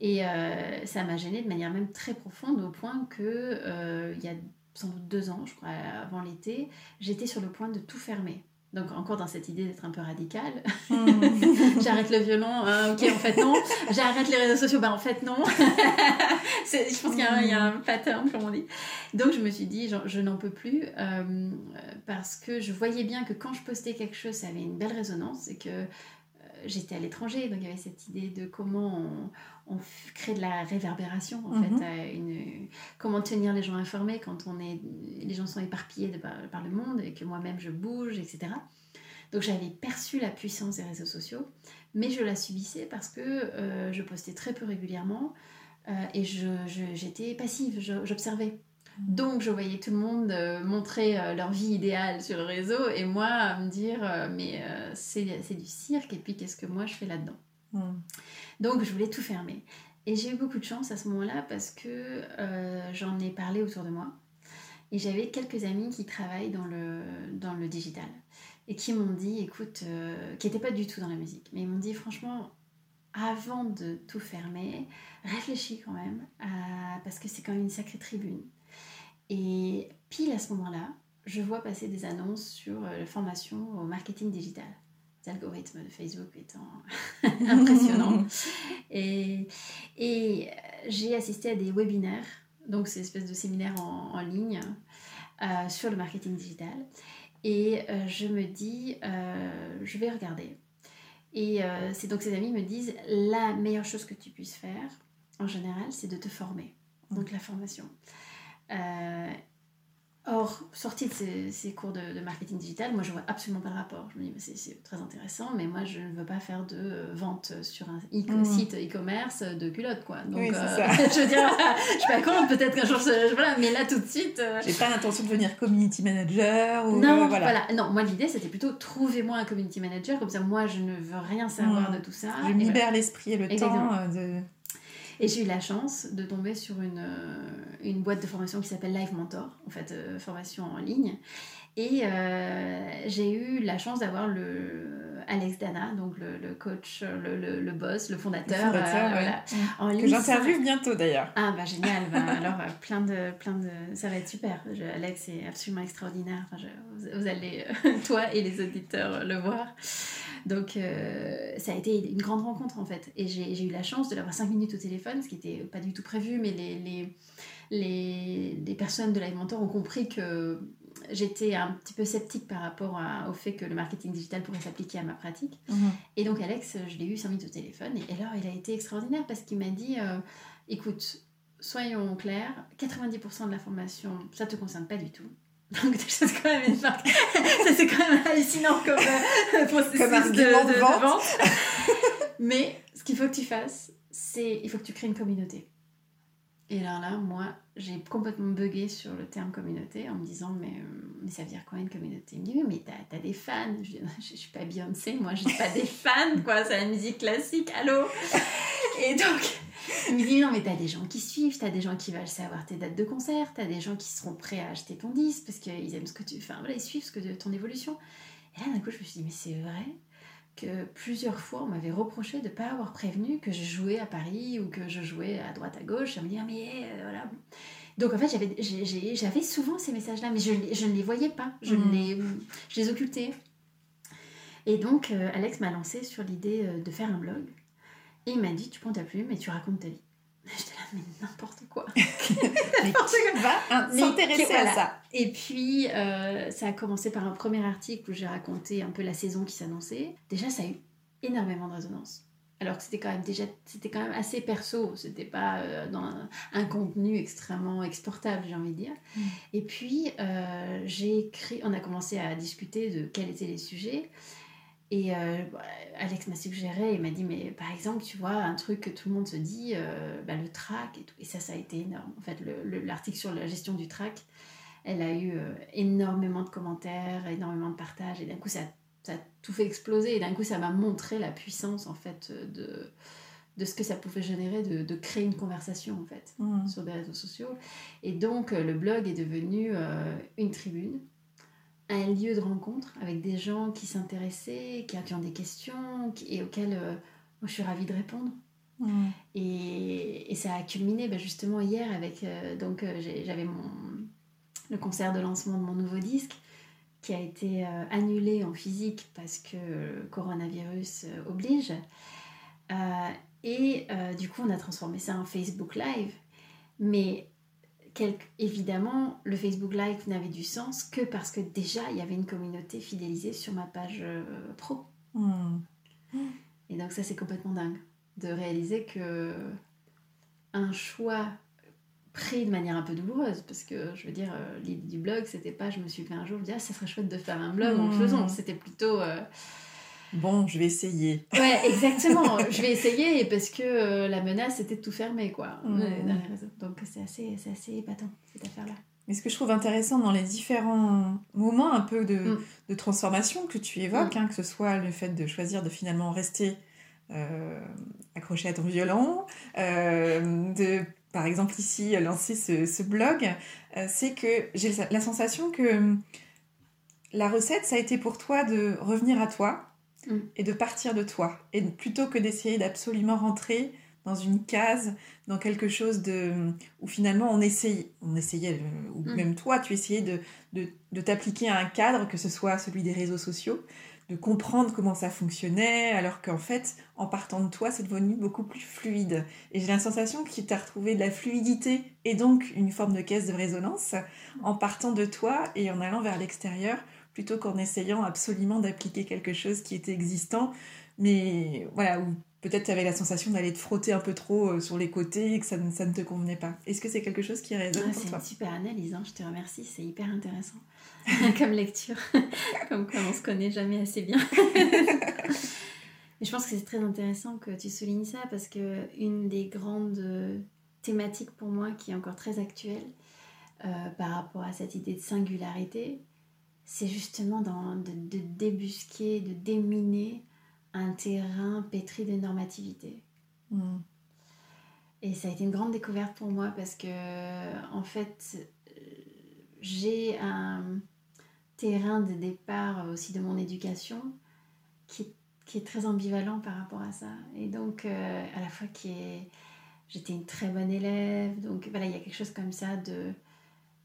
Et euh, ça m'a gênée de manière même très profonde au point que, euh, il y a sans doute deux ans, je crois, avant l'été, j'étais sur le point de tout fermer. Donc encore dans cette idée d'être un peu radical. Hmm. J'arrête le violon, hein, ok en fait non. J'arrête les réseaux sociaux, ben en fait non. je pense qu'il y, a un pattern comme on dit. Donc je me suis dit, je n'en peux plus euh, parce que je voyais bien que quand je postais quelque chose, ça avait une belle résonance et que j'étais à l'étranger, donc il y avait cette idée de comment on, on crée de la réverbération en fait, mhm. une, comment tenir les gens informés quand on est, les gens sont éparpillés de, par, le monde et que moi-même je bouge, etc. Donc j'avais perçu la puissance des réseaux sociaux, mais je la subissais parce que euh, je postais très peu régulièrement euh, et j'étais passive, j'observais. Donc je voyais tout le monde euh, montrer leur vie idéale sur le réseau et moi me dire mais c'est du cirque et puis qu'est-ce que moi je fais là-dedans? Mhm. Donc je voulais tout fermer. Et j'ai eu beaucoup de chance à ce moment-là parce que euh, j'en ai parlé autour de moi. Et j'avais quelques amis qui travaillent dans le, dans le digital et qui m'ont dit, écoute, euh, qui n'étaient pas du tout dans la musique, mais ils m'ont dit franchement, avant de tout fermer, réfléchis quand même, parce que c'est quand même une sacrée tribune. Et pile à ce moment-là, je vois passer des annonces sur euh, la formation au marketing digital algorithmes de Facebook étant impressionnants. et, et j'ai assisté à des webinaires, donc c'est une espèce de séminaire en, en ligne euh, sur le marketing digital. Et euh, je me dis, euh, je vais regarder. Et c'est donc ces amis me disent, la meilleure chose que tu puisses faire, en général, c'est de te former. Donc la formation. Or, sortie de ces, cours de, marketing digital, moi je vois absolument pas le rapport. Je me dis, c'est très intéressant, mais moi je ne veux pas faire de euh, vente sur un mm. site e-commerce de culottes, quoi. Donc, oui, euh, je veux dire, je suis pas contre, peut-être qu'un jour, je, voilà, mais là tout de suite. Euh, J'ai pas l'intention de devenir community manager ou. Non, voilà. Non, moi l'idée c'était plutôt trouvez-moi un community manager, comme ça moi je ne veux rien savoir mm. de tout ça. Je libère l'esprit et le temps de. Et j'ai eu la chance de tomber sur une, euh, boîte de formation qui s'appelle Live Mentor, en fait, euh, formation en ligne. Et j'ai eu la chance d'avoir le Alex Dana, donc le, coach, le, le, boss, le fondateur. Le que j'interviewe bientôt d'ailleurs. Ah bah génial, bah, alors plein de, plein de... Ça va être super. Alex est absolument extraordinaire. vous, allez, toi et les auditeurs, le voir. Donc euh, ça a été une grande rencontre en fait. Et j'ai eu la chance de l'avoir 5 minutes au téléphone, ce qui n'était pas du tout prévu, mais les, les, les, les personnes de l'Alimentor ont compris que j'étais un petit peu sceptique par rapport au fait que le marketing digital pourrait s'appliquer à ma pratique. Mhm. Et donc Alex, je l'ai eu 5 minutes au téléphone. Et, alors il a été extraordinaire parce qu'il m'a dit, euh, écoute, soyons clairs, 90% de la formation, ça ne te concerne pas du tout. Donc c'est quand même une ça c'est quand même hallucinant comme euh, processus comme de, de, vente. Mais ce qu'il faut que tu fasses, c'est il faut que tu crées une communauté. Et là, là, moi, j'ai complètement bugué sur le terme communauté en me disant mais, euh, ça veut dire quoi une communauté? Il me dit mais t'as as des fans. Je dis je, suis pas Beyoncé, moi j'ai pas des fans, quoi, c'est la musique classique, allô? Et donc, il me dit non, mais t'as des gens qui suivent, t'as des gens qui veulent savoir tes dates de concert, t'as des gens qui seront prêts à acheter ton disque parce qu'ils aiment ce que tu. Enfin voilà, ils suivent ce que, ton évolution. Et là, d'un coup, je me suis dit, mais c'est vrai? Que plusieurs fois, on m'avait reproché de ne pas avoir prévenu que je jouais à Paris ou que je jouais à droite à gauche, à me dire, mais euh, voilà. Donc en fait, j'avais souvent ces messages-là, mais je, je, ne les voyais pas, je, mmh. les, je les occultais. Et donc, euh, Alex m'a lancé sur l'idée euh, de faire un blog. Et il m'a dit, tu prends ta plume et tu racontes ta vie. J'étais là, mais n'importe quoi. n'importe quoi. va s'intéresser à ça Et puis, euh, ça a commencé par un premier article où j'ai raconté un peu la saison qui s'annonçait. Déjà, ça a eu énormément de résonance. Alors que c'était quand même déjà, c'était quand même assez perso, c'était pas euh, dans un, contenu extrêmement exportable, j'ai envie de dire. Mm. Et puis, euh, j'ai écrit, on a commencé à discuter de quels étaient les sujets. Et euh, Alex m'a suggéré, il m'a dit, mais par exemple, tu vois, un truc que tout le monde se dit, euh, bah, le track et tout. Et ça, ça a été énorme. En fait, l'article sur la gestion du track, elle a eu euh, énormément de commentaires, énormément de partages. Et d'un coup, ça, ça, a tout fait exploser. Et d'un coup, ça m'a montré la puissance, en fait, de, de ce que ça pouvait générer de, de créer une conversation, en fait, mmh. sur des réseaux sociaux. Et donc, le blog est devenu une tribune un lieu de rencontre avec des gens qui s'intéressaient, qui, ont des questions et auxquelles euh, moi, je suis ravie de répondre. Et, et, ça a culminé bah, justement hier avec euh, donc euh, j'avais mon le concert de lancement de mon nouveau disque qui a été annulé en physique parce que le coronavirus oblige. Et du coup on a transformé ça en Facebook Live. Mais évidemment, le Facebook Live n'avait du sens que parce que déjà, il y avait une communauté fidélisée sur ma page euh, pro. Hmm. Et donc ça, c'est complètement dingue de réaliser que un choix pris de manière un peu douloureuse, parce que je veux dire, euh, l'idée du blog, c'était pas je me suis fait un jour, je me dis, ah, ça serait chouette de faire un blog en le faisant. Hmm. C'était plutôt... Euh, Bon, je vais essayer. Ouais, exactement. je vais essayer parce que euh, la menace c'était de tout fermer, quoi. Mmh. Donc c'est assez, assez épatant cette affaire-là. Mais ce que je trouve intéressant dans les différents moments un peu de, mmh. de transformation que tu évoques, mmh. hein, que ce soit le fait de choisir de finalement rester euh, accroché à ton violon, euh, de par exemple ici lancer ce, ce blog, c'est que j'ai la sensation que la recette, ça a été pour toi de revenir à toi, Mm. et de partir de toi. Et plutôt que d'essayer d'absolument rentrer dans une case, dans quelque chose de où finalement on essayait, on essayait euh, ou mm. même toi, tu essayais de, de, de t'appliquer à un cadre, que ce soit celui des réseaux sociaux, de comprendre comment ça fonctionnait, alors qu'en fait, en partant de toi, c'est devenu beaucoup plus fluide. Et j'ai la sensation que tu as retrouvé de la fluidité et donc une forme de caisse de résonance en partant de toi et en allant vers l'extérieur plutôt qu'en essayant absolument d'appliquer quelque chose qui était existant, mais voilà, où peut-être tu avais la sensation d'aller te frotter un peu trop euh, sur les côtés et que ça ne, ça ne te convenait pas. Est-ce que c'est quelque chose qui résonne ah, pour toi C'est une super analyse, hein, je te remercie, c'est hyper intéressant comme lecture, comme quoi on se connaît jamais assez bien. Mais je pense que c'est très intéressant que tu soulignes ça parce que une des grandes thématiques pour moi qui est encore très actuelle euh, par rapport à cette idée de singularité, c'est justement de, débusquer, de déminer un terrain pétri de normativité. Hmm. Et ça a été une grande découverte pour moi parce que, en fait, j'ai un terrain de départ aussi de mon éducation qui est, qui est très ambivalent par rapport à ça. Et donc, à la fois qui est... J'étais une très bonne élève, donc voilà, il y a quelque chose comme ça de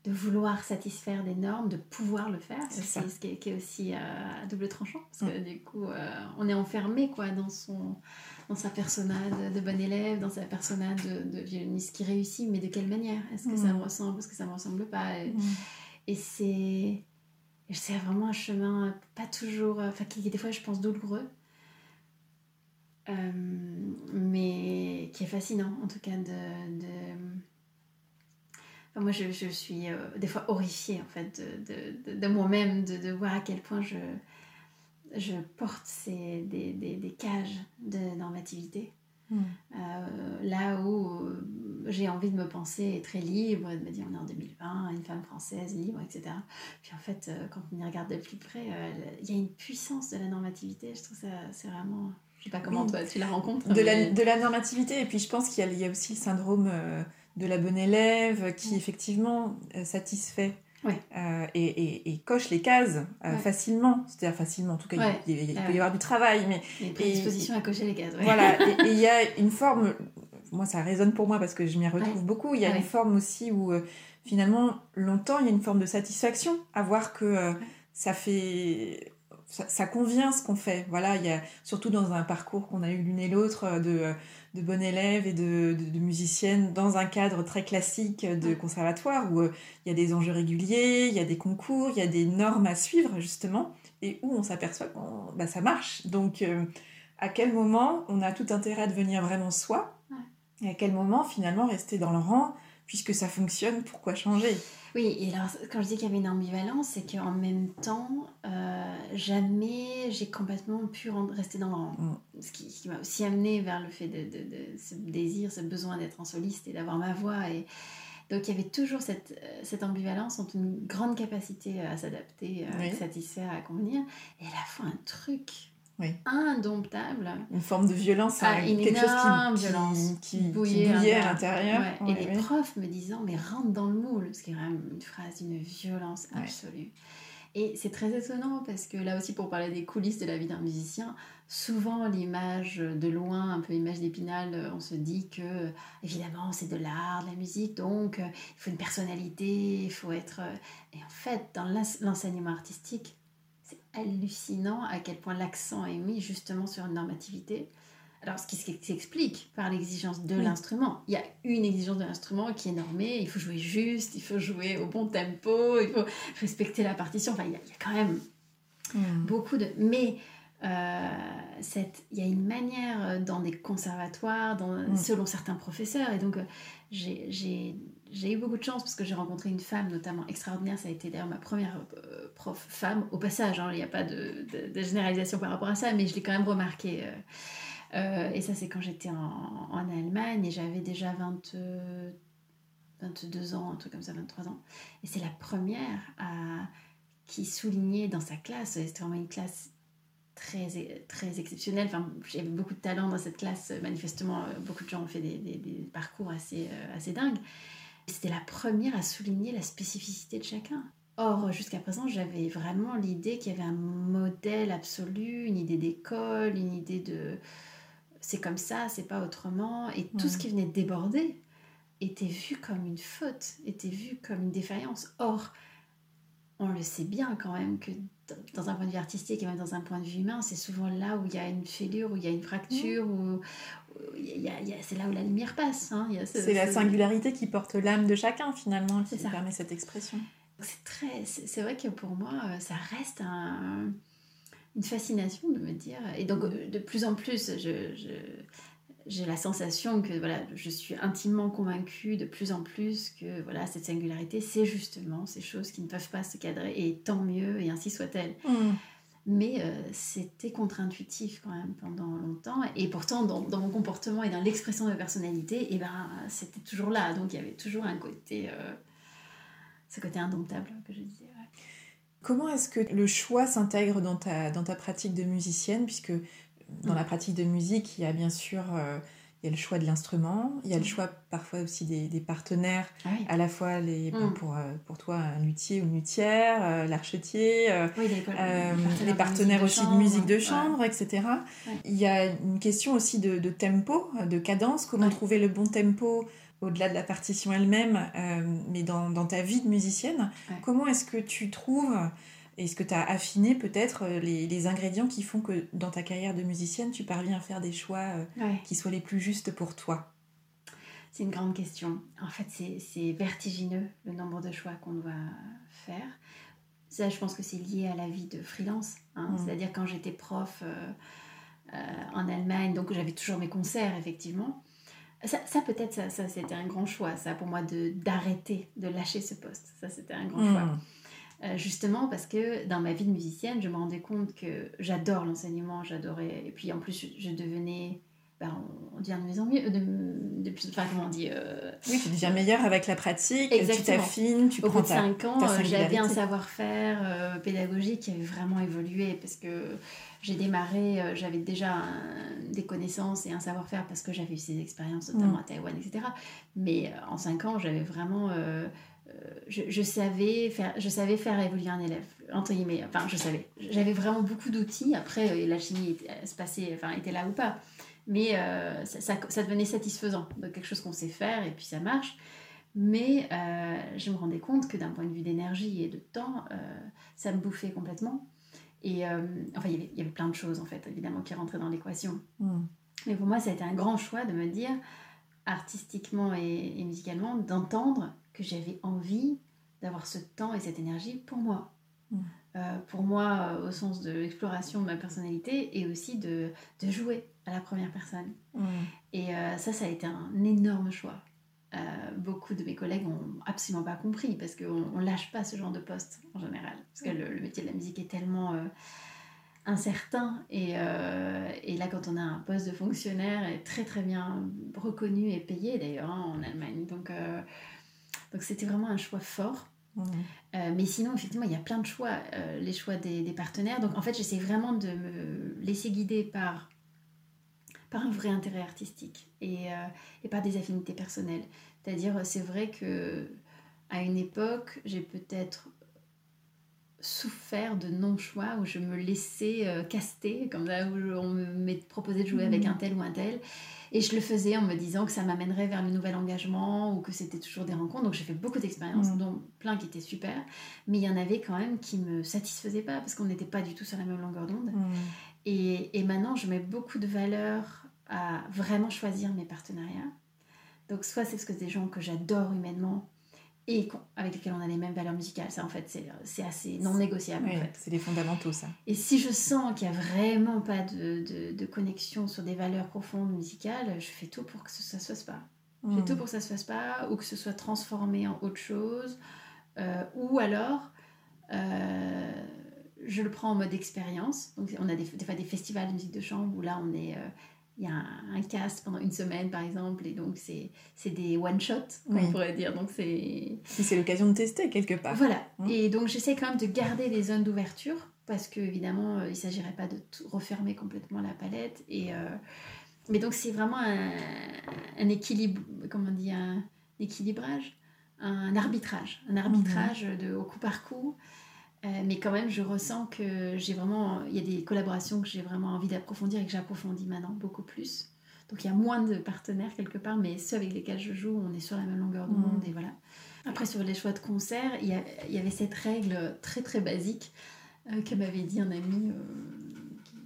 de vouloir satisfaire des normes, de pouvoir le faire, c'est ce qui est, aussi euh, à double tranchant, parce que mm. du coup, euh, on est enfermé quoi, dans, son, dans sa persona de, bon élève, dans sa persona de, de, violoniste qui réussit, mais de quelle manière? Est-ce que ça me mm. ressemble Est-ce que ça me ressemble pas? Et, mm. c'est, c'est vraiment un chemin pas toujours, enfin qui des fois je pense douloureux, euh, mais qui est fascinant en tout cas de, de moi, je, je suis euh, des fois horrifiée en fait de, de, de moi-même, de, de, voir à quel point je, je porte ces, des, des, des cages de normativité. Hmm. Euh, là où euh, j'ai envie de me penser très libre, de me dire on est en 2020, une femme française libre, etc. Puis en fait, quand on y regarde de plus près, il y a une puissance de la normativité. Je trouve ça, c'est vraiment. Je sais pas comment toi tu la rencontres. De, la, de la normativité, et puis je pense qu'il y, y, a aussi le syndrome de la bonne élève qui effectivement euh, satisfait euh, et, et, coche les cases euh, facilement, c'est-à-dire facilement, en tout cas il, peut y avoir du travail, mais... Il y a à cocher les cases. Voilà, et il y a une forme, moi ça résonne pour moi parce que je m'y retrouve beaucoup, il y a une forme aussi où finalement longtemps il y a une forme de satisfaction à voir que ça fait ça, convient ce qu'on fait. Voilà, il y a surtout dans un parcours qu'on a eu l'une et l'autre de, de bonne élève et de, de, musicienne dans un cadre très classique de conservatoire où euh, il y a des enjeux réguliers, il y a des concours, il y a des normes à suivre justement et où on s'aperçoit que bah, ça marche. Donc euh, à quel moment on a tout intérêt à devenir vraiment soi? Et à quel moment finalement rester dans le rang? Puisque ça fonctionne, pourquoi changer? Oui, et alors quand je dis qu'il y avait une ambivalence, c'est qu'en même temps, euh, jamais j'ai complètement pu rester dans le rang. Mm. Ce qui, m'a aussi amené vers le fait de, de, ce désir, ce besoin d'être en soliste et d'avoir ma voix. Et... Donc il y avait toujours cette, euh, cette ambivalence entre une grande capacité à s'adapter, à satisfaire, à convenir, et à la fois un truc indomptable. Une forme de violence, ah, quelque chose qui, violence, qui, bouillait, à l'intérieur. et les profs me disant, mais rentre dans le moule, ce qui est vraiment une phrase d'une violence absolue. Et c'est très étonnant parce que là aussi, pour parler des coulisses de la vie d'un musicien, souvent l'image de loin, un peu image d'épinal, on se dit que évidemment c'est de l'art, de la musique, donc il faut une personnalité, il faut être. Et en fait, dans l'enseignement artistique, hallucinant à quel point l'accent est mis justement sur une normativité. Alors, ce qui s'explique par l'exigence de l'instrument. Il y a une exigence de l'instrument qui est normée, il faut jouer juste, il faut jouer au bon tempo, il faut respecter la partition. Enfin, il y a, quand même hmm. beaucoup de... Mais euh, cette, il y a une manière dans des conservatoires, dans, hmm. selon certains professeurs, et donc euh, j'ai j'ai eu beaucoup de chance parce que j'ai rencontré une femme notamment extraordinaire. Ça a été d'ailleurs ma première euh, prof femme au passage. Hein. Il n'y a pas de, généralisation par rapport à ça, mais je l'ai quand même remarqué. Euh, euh, et ça, c'est quand j'étais en, Allemagne et j'avais déjà 20, 22 ans, un truc comme ça, 23 ans. Et c'est la première à, qui soulignait dans sa classe, c'était vraiment une classe très, très exceptionnelle. Enfin, j'avais beaucoup de talent dans cette classe. Manifestement, beaucoup de gens ont fait des, des, des parcours assez, assez dingues. C'était la première à souligner la spécificité de chacun. Or, jusqu'à présent, j'avais vraiment l'idée qu'il y avait un modèle absolu, une idée d'école, une idée de c'est comme ça, c'est pas autrement. Et tout ce qui venait déborder était vu comme une faute, était vu comme une défaillance. Or, on le sait bien quand même que dans un point de vue artistique et même dans un point de vue humain, c'est souvent là où il y a une fêlure, où il y a une fracture, où, c'est là où la lumière passe. Hein. C'est la singularité qui porte l'âme de chacun finalement qui ça. permet cette expression. C'est très, c'est vrai que pour moi, euh, ça reste un, une fascination de me dire. Et donc euh, de plus en plus, je, j'ai la sensation que voilà, je suis intimement convaincue de plus en plus que voilà, cette singularité, c'est justement ces choses qui ne peuvent pas se cadrer, et tant mieux, et ainsi soit-elle. Mm. Mais euh, c'était contre-intuitif quand même pendant longtemps, et pourtant dans, dans mon comportement et dans l'expression de ma personnalité, et eh ben, c'était toujours là, donc il y avait toujours un côté, euh, ce côté indomptable que je disais. Comment est-ce que le choix s'intègre dans ta, dans ta pratique de musicienne, puisque dans la pratique de musique, il y a bien sûr euh, il y a le choix de l'instrument, il y a le choix parfois aussi des, partenaires, Ah oui. à la fois les, ben, Mm. pour, euh, pour toi un luthier ou une luthière, euh, l'archetier, Oui, les, euh, partenaires les aussi de musique de Ouais. chambre, etc. Ouais. Il y a une question aussi de, de tempo, de cadence, comment Ouais. trouver le bon tempo au-delà de la partition elle-même, euh, mais dans, dans ta vie de musicienne. Comment est-ce que tu trouves, est-ce que tu as affiné peut-être euh, les, les ingrédients qui font que dans ta carrière de musicienne, tu parviens à faire des choix euh, Ouais. qui soient les plus justes pour toi? C'est une grande question. En fait, c'est- vertigineux le nombre de choix qu'on doit faire. Ça, je pense que c'est lié à la vie de freelance. hein. Mm. C'est-à-dire quand j'étais prof euh, euh, en Allemagne, donc j'avais toujours mes concerts, effectivement. Ça, ça, peut-être, ça, ça, c'était un grand choix, ça, pour moi, d'arrêter, de lâcher ce poste. Ça, c'était un grand choix. Euh, justement parce que dans ma vie de musicienne, je me rendais compte que j'adore l'enseignement, j'adorais. Et puis en plus, je, devenais. ben, on, dit de mieux en mieux. De, de enfin, comment on dit euh, Oui, tu deviens meilleur avec la pratique, tu Exactement. t'affines, tu Au bout prends de ta... 5 ans, ta euh, j'avais un savoir-faire euh, pédagogique qui avait vraiment évolué parce que j'ai démarré, j'avais déjà un- des connaissances et un savoir-faire parce que j'avais eu ces expériences, notamment Mm. à Taïwan, etc. Mais en 5 ans, j'avais vraiment. Je, je savais faire, je savais faire évoluer un élève, entre guillemets. Enfin, je savais. J'avais vraiment beaucoup d'outils. Après, euh, la chimie était, euh, se passait, enfin, était là ou pas. Mais euh, ça, ça, ça devenait satisfaisant de quelque chose qu'on sait faire et puis ça marche. Mais euh, je me rendais compte que d'un point de vue d'énergie et de temps, euh, ça me bouffait complètement. Et enfin, il y, avait, il y avait plein de choses, en fait, évidemment, qui rentraient dans l'équation. Mm. Mais pour moi, ça a été un grand choix de me dire, artistiquement et, et musicalement, d'entendre que j'avais envie d'avoir ce temps et cette énergie pour moi. Mm. Euh, pour moi, euh, au sens de l'exploration de ma personnalité et aussi de, de jouer à la première personne. Mm. Et euh, ça, ça a été un énorme choix. Beaucoup de mes collègues n'ont absolument pas compris parce qu'on ne lâche pas ce genre de poste en général. Parce que le, le métier de la musique est tellement incertain. Et, euh, et là, quand on a un poste de fonctionnaire, est très très bien reconnu et payé d'ailleurs hein, en Allemagne. Donc euh, donc c'était vraiment un choix fort. Mm. Euh, mais sinon, effectivement, il y a plein de choix, euh, les choix des, des partenaires. Donc, en fait, j'essaie vraiment de me laisser guider par, par un vrai intérêt artistique et, euh, et par des affinités personnelles. C'est-à-dire, c'est vrai que à une époque, j'ai peut-être souffert de non-choix où je me laissais euh, caster, comme ça, où on me proposait de jouer avec Mhm. un tel ou un tel. Et je le faisais en me disant que ça m'amènerait vers le nouvel engagement ou que c'était toujours des rencontres. Donc j'ai fait beaucoup d'expériences, Mhm. dont plein qui étaient super. Mais il y en avait quand même qui me satisfaisaient pas parce qu'on n'était pas du tout sur la même longueur d'onde. Mm. Et, et maintenant, je mets beaucoup de valeur à vraiment choisir mes partenariats. Donc, soit c'est parce que c'est des gens que j'adore humainement et avec lesquels on a les mêmes valeurs musicales. Ça, en fait, c'est assez non négociable. Oui, En fait. c'est les fondamentaux, ça. Et si je sens qu'il n'y a vraiment pas de, de- de connexion sur des valeurs profondes musicales, je fais tout pour que ça ne se fasse pas. Je fais Mm. tout pour que ça se fasse pas, ou que ce soit transformé en autre chose, euh, ou alors euh, je le prends en mode expérience. Donc on a des, des fois des festivals de musique de chambre où là on est, euh, il y a un, un cast pendant une semaine par exemple, et donc c'est c'est des one shot, on Oui. pourrait dire. Donc c'est Si c'est l'occasion de tester quelque part. voilà. Mm. Et donc j'essaie quand même de garder des zones d'ouverture parce que évidemment euh, il s'agirait pas de tout refermer complètement la palette et euh, mais donc c'est vraiment un, un équilibre comment on dit un équilibrage un arbitrage un arbitrage de au coup par coup Euh, mais quand même je ressens que j'ai vraiment il y a des collaborations que j'ai vraiment envie d'approfondir et que j'approfondis maintenant beaucoup plus donc il y a moins de partenaires quelque part mais ceux avec lesquels je joue on est sur la même longueur d'onde et voilà après, sur les choix de concert, il y, avait cette règle très très basique euh, que m'avait dit un ami euh,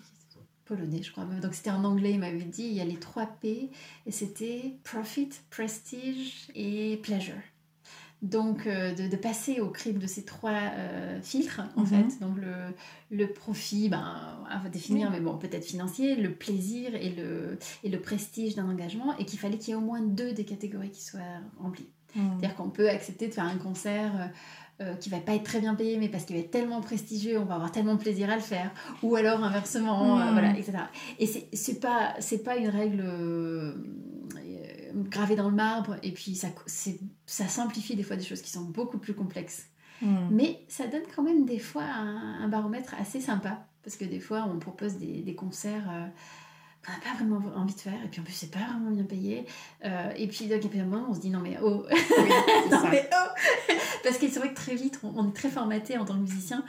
polonais, je crois. Donc c'était en anglais, il m'avait dit il y a les trois P et c'était profit, prestige et pleasure. Donc euh, de, de passer au crible de ces trois euh, filtres, en Mhm. fait. Donc le, le profit, ben, à définir, Oui. mais bon, peut-être financier, le plaisir et le, et le prestige d'un engagement, et qu'il fallait qu'il y ait au moins deux des catégories qui soient remplies. Mm. C'est-à-dire qu'on peut accepter de faire un concert euh, euh, qui va pas être très bien payé, mais parce qu'il va être tellement prestigieux, on va avoir tellement de plaisir à le faire. Ou alors inversement, euh, Mm. voilà, etc. Et c'est pas, pas une règle gravée dans le marbre, et puis ça, ça simplifie des fois des choses qui sont beaucoup plus complexes. Mm. Mais ça donne quand même des fois un, un baromètre assez sympa, parce que des fois on propose des, des concerts. euh, qu'on n'a pas vraiment envie de faire, et puis en plus c'est pas vraiment bien payé. Euh, et puis à un moment on se dit non mais oh, non mais oh Parce que c'est vrai que très vite on, est très formaté en tant que musicien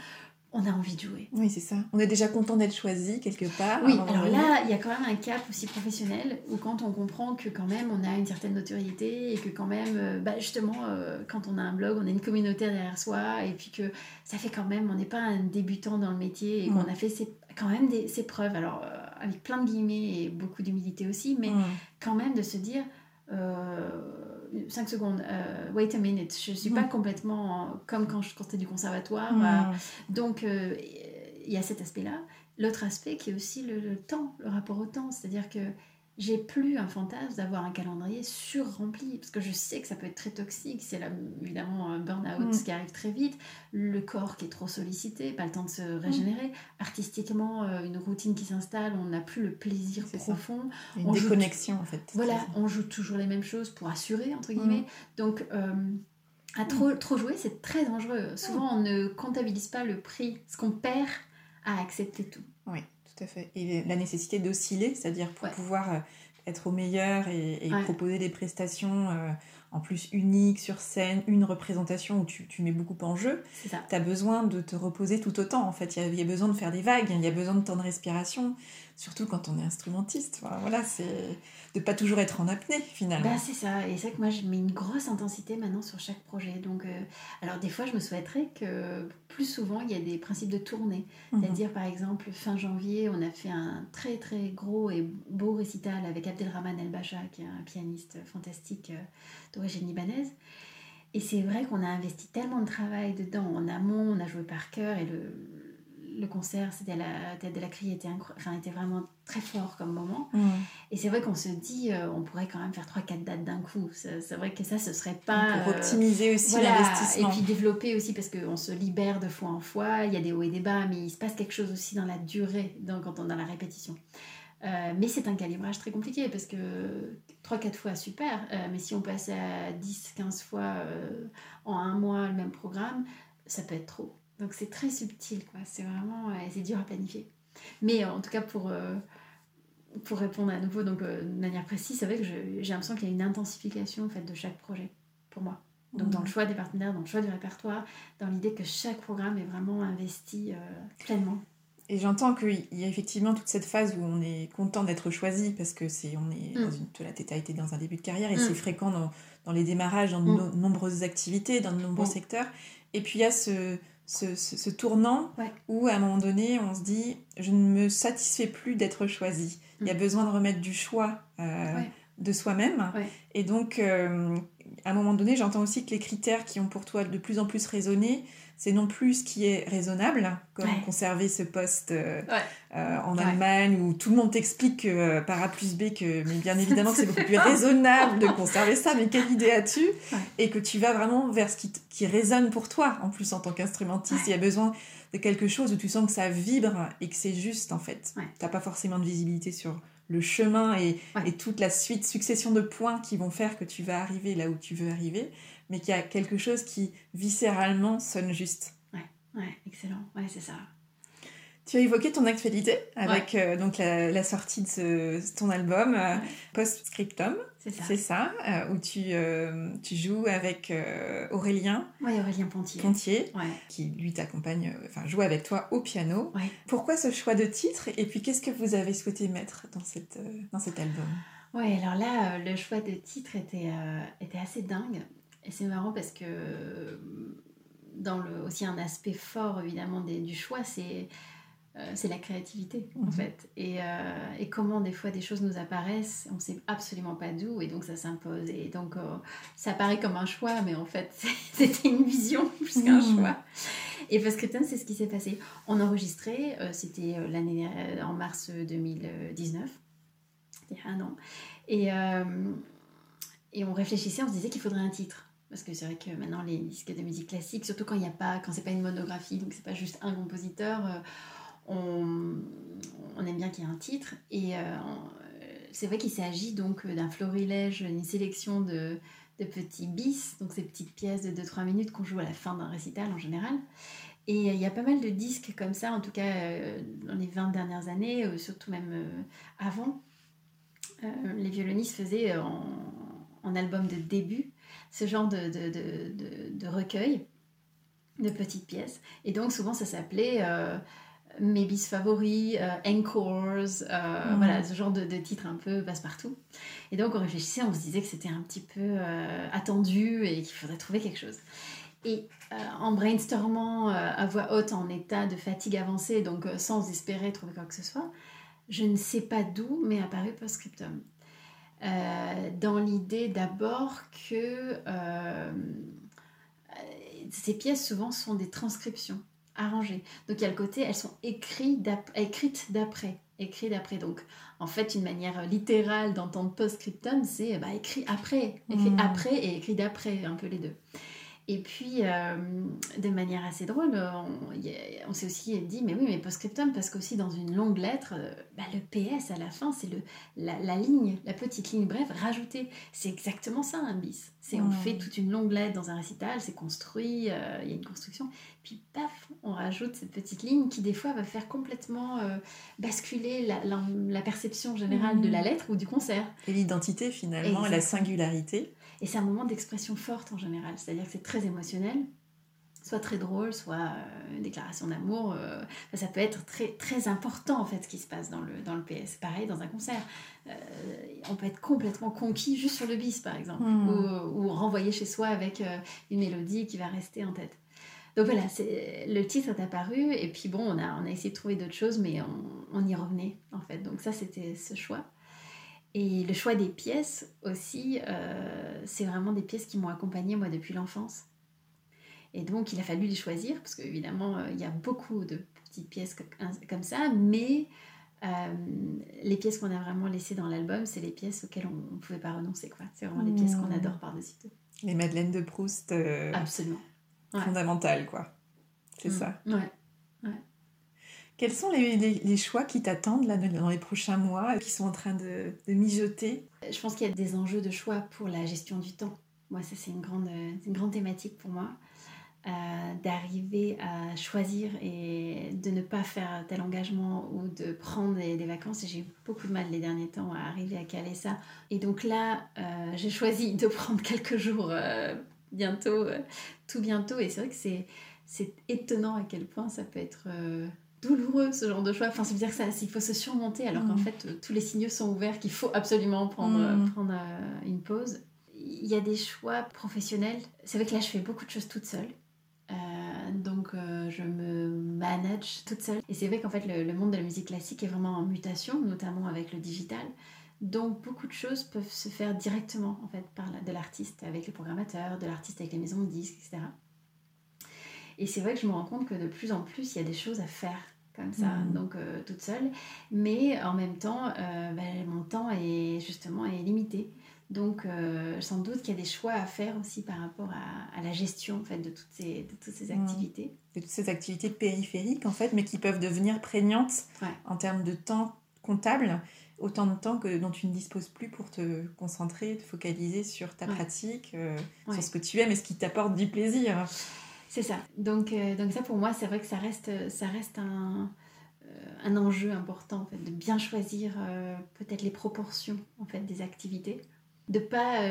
on a envie de jouer. Oui, c'est ça. On est déjà content d'être choisi quelque part. Oui, alors là, il y a quand même un cap aussi professionnel où quand on comprend que quand même on a une certaine notoriété et que quand même, euh, bah justement, euh, quand on a un blog, on a une communauté derrière soi et puis que ça fait quand même, on n'est pas un débutant dans le métier et qu'on a fait quand même des, ses preuves. Alors, euh, avec plein de guillemets et beaucoup d'humilité aussi, mais quand même de se dire 5 euh, secondes, euh, wait a minute, je suis pas complètement comme quand je sortais du conservatoire. Euh, donc, il y a cet aspect-là. L'autre aspect qui est aussi le, temps, le rapport au temps. C'est-à-dire que j'ai plus un fantasme d'avoir un calendrier sur-rempli, parce que je sais que ça peut être très toxique, c'est évidemment un burn-out mm. qui arrive très vite, le corps qui est trop sollicité, pas le temps de se régénérer, mm. artistiquement euh, une routine qui s'installe, on n'a plus le plaisir profond. Une on déconnexion en fait. Voilà, on joue toujours les mêmes choses pour assurer, entre guillemets. Mm. Donc euh, à trop, trop jouer, c'est très dangereux. Souvent on ne comptabilise pas le prix, ce qu'on perd à accepter tout. Oui tout à fait. Et la nécessité d'osciller, c'est-à-dire pour pouvoir euh, être au meilleur et, proposer des prestations euh, en plus uniques sur scène, une représentation où tu, tu mets beaucoup en jeu, tu as besoin de te reposer tout autant en fait. Il y, a, besoin de faire des vagues, il y a besoin de temps de respiration, surtout quand on est instrumentiste. Voilà, c'est de pas toujours être en apnée finalement. Bah, c'est ça, et c'est que moi je mets une grosse intensité maintenant sur chaque projet. Donc, euh, alors des fois je me souhaiterais que plus souvent il y a des principes de tournée. Mhm. C'est-à-dire par exemple fin janvier on a fait un très très gros et beau récital avec Abdelrahman El Bacha qui est un pianiste fantastique euh, d'origine libanaise. Et c'est vrai qu'on a investi tellement de travail dedans en amont, on a joué par cœur et le, le concert, c'était la tête de la crie était, enfin, était vraiment très fort comme moment. Mm. Et c'est vrai qu'on se dit, euh, on pourrait quand même faire 3-4 dates d'un coup. C'est vrai que ça, ce serait pas. Pour optimiser aussi l'investissement. Et puis développer aussi, parce qu'on se libère de fois en fois. Il y a des hauts et des bas, mais il se passe quelque chose aussi dans la durée, dans, quand on dans la répétition. Euh, mais c'est un calibrage très compliqué parce que 3-4 fois, super. Euh, mais si on passe à 10-15 fois en un mois le même programme, ça peut être trop. Donc c'est très subtil, quoi. C'est vraiment, c'est dur à planifier. Mais en tout cas, pour, euh, pour répondre à nouveau donc, euh, de manière précise, c'est vrai que j'ai l'impression qu'il y a une intensification en fait, de chaque projet, pour moi. Donc dans le choix des partenaires, dans le choix du répertoire, dans l'idée que chaque programme est vraiment investi euh, pleinement. Et j'entends qu'il y a effectivement toute cette phase où on est content d'être choisi parce que c'est on est mm. dans une, été dans un début de carrière et mm. c'est fréquent dans, dans, les démarrages, dans de mm. nombreuses activités, dans de nombreux secteurs. Et puis il y a ce, ce, tournant où à un moment donné on se dit je ne me satisfais plus d'être choisi. Il y a mm. besoin de remettre du choix euh, de soi-même. Et donc euh, à un moment donné j'entends aussi que les critères qui ont pour toi de plus en plus résonné, c'est non plus ce qui est raisonnable, comme conserver ce poste euh, euh, en Allemagne où tout le monde t'explique euh, par A plus B que, mais bien évidemment, c'est beaucoup plus raisonnable de conserver ça, mais quelle idée as-tu? Et que tu vas vraiment vers ce qui, qui résonne pour toi, en plus en tant qu'instrumentiste. Il y a besoin de quelque chose où tu sens que ça vibre et que c'est juste en fait. Tu n'as pas forcément de visibilité sur le chemin et, et, toute la suite, succession de points qui vont faire que tu vas arriver là où tu veux arriver mais qu'il y a quelque chose qui viscéralement sonne juste. Ouais, ouais, excellent. Ouais, c'est ça. Tu as évoqué ton actualité avec euh, donc la, sortie de ce, ton album euh, Postscriptum. C'est ça. C'est ça, euh, où tu, tu joues avec Aurélien. Oui, Aurélien Pontier. Pontier, qui lui t'accompagne, enfin joue avec toi au piano. Pourquoi ce choix de titre Et puis qu'est-ce que vous avez souhaité mettre dans, cette, dans cet album? Oui, alors là, le choix de titre était, était assez dingue. Et c'est marrant parce que dans le, aussi un aspect fort évidemment des, du choix, c'est euh, c'est la créativité en mhm. fait. Et, euh, et, comment des fois des choses nous apparaissent, on ne sait absolument pas d'où et donc ça s'impose. Et donc euh, ça paraît comme un choix, mais en fait c'était une vision plus qu'un mhm. choix. Et Postscriptum, c'est ce qui s'est passé. On enregistrait, c'était l'année en mars 2019, il y a un an. Et, et on réfléchissait, on se disait qu'il faudrait un titre. Parce que c'est vrai que maintenant, les disques de musique classique, surtout quand il n'y a pas, quand c'est pas une monographie, donc c'est pas juste un compositeur, euh, on, on, aime bien qu'il y ait un titre. Et euh, c'est vrai qu'il s'agit donc d'un florilège, une sélection de, de, petits bis, donc ces petites pièces de 2-3 minutes qu'on joue à la fin d'un récital en général. Et il y a pas mal de disques comme ça, en tout cas dans les 20 dernières années, surtout même avant. les violonistes faisaient en, album de début ce genre de, de, de recueil de petites pièces. Et donc souvent ça s'appelait mes bis favoris, euh, Encores, euh, mm. voilà, ce genre de, de titres un peu passe-partout. Et donc on réfléchissait, on se disait que c'était un petit peu euh, attendu et qu'il faudrait trouver quelque chose. Et en brainstormant à voix haute, en état de fatigue avancée, donc sans espérer trouver quoi que ce soit, je ne sais pas d'où, mais apparu Postscriptum. Dans l'idée d'abord que ces pièces souvent sont des transcriptions arrangées. Donc il y a le côté, elles sont écrites d'après. Écrites d'après. Donc en fait, une manière littérale d'entendre post-scriptum, c'est bah, écrit après. Écrit hmm. après et écrit d'après, un peu les deux. Et puis, euh, de manière assez drôle, on, s'est aussi dit, mais oui, mais post-scriptum, parce qu'aussi dans une longue lettre, euh, bah, le PS à la fin, c'est la, la, ligne, la petite ligne bref, rajoutée. C'est exactement ça un bis. C'est on fait toute une longue lettre dans un récital, c'est construit, euh, il y a une construction, puis paf, on rajoute cette petite ligne qui des fois va faire complètement basculer la, la, perception générale de la mmh. lettre ou du concert. Et l'identité finalement, et la singularité. Et c'est un moment d'expression forte en général, c'est-à-dire que c'est très émotionnel, soit très drôle, soit euh, une déclaration d'amour. Euh, ça peut être très, très important en fait ce qui se passe dans le, dans le PS. Pareil dans un concert. Euh, on peut être complètement conquis juste sur le bis par exemple, hmm. ou, ou, renvoyé chez soi avec une mélodie qui va rester en tête. Donc voilà, le titre est apparu et puis bon, on a, on a essayé de trouver d'autres choses, mais on, on y revenait en fait. Donc ça, c'était ce choix. Et le choix des pièces aussi, euh, c'est vraiment des pièces qui m'ont accompagnée moi depuis l'enfance. Et donc il a fallu les choisir, parce qu'évidemment euh, il y a beaucoup de petites pièces comme ça, mais euh, les pièces qu'on a vraiment laissées dans l'album, c'est les pièces auxquelles on ne pouvait pas renoncer. quoi. C'est vraiment les pièces qu'on mmh. adore par-dessus tout. Les Madeleines de Proust. Absolument. Fondamentales, quoi. C'est mmh. ça. Ouais. Quels sont les, choix qui t'attendent dans les prochains mois, qui sont en train de, mijoter? Je pense qu'il y a des enjeux de choix pour la gestion du temps. Moi, ça c'est une grande, une grande thématique pour moi. Euh, d'arriver à choisir et de ne pas faire tel engagement ou de prendre des, vacances. J'ai eu beaucoup de mal les derniers temps à arriver à caler ça. Et donc là, euh, j'ai choisi de prendre quelques jours euh, bientôt, tout bientôt. Et c'est vrai que c'est étonnant à quel point ça peut être douloureux ce genre de choix. Enfin, ça veut dire que ça, il faut se surmonter alors qu'en mm. fait euh, tous les signaux sont ouverts, qu'il faut absolument prendre, mm. euh, prendre euh, une pause. Il y a des choix professionnels. C'est vrai que là je fais beaucoup de choses toute seule. donc je me manage toute seule. Et c'est vrai qu'en fait le, monde de la musique classique est vraiment en mutation, notamment avec le digital. Donc beaucoup de choses peuvent se faire directement en fait par de l'artiste avec le programmateur, de l'artiste avec les maisons de disques, etc. Et c'est vrai que je me rends compte que de plus en plus, il y a des choses à faire comme ça, mm. donc euh, toute seule. Mais en même temps, euh, ben, mon temps est justement est limité. Donc euh, sans doute qu'il y a des choix à faire aussi par rapport à, la gestion en fait, de, toutes ces, de toutes ces mm. activités. De toutes ces activités périphériques en fait, mais qui peuvent devenir prégnantes en termes de temps comptable autant de temps que dont tu ne disposes plus pour te concentrer, te focaliser sur ta pratique, sur ce que tu aimes et ce qui t'apporte du plaisir. C'est ça. Donc, euh, donc ça pour moi, c'est vrai que ça reste, ça reste un, euh, un enjeu important de bien choisir euh, peut-être les proportions en fait, des activités, de pas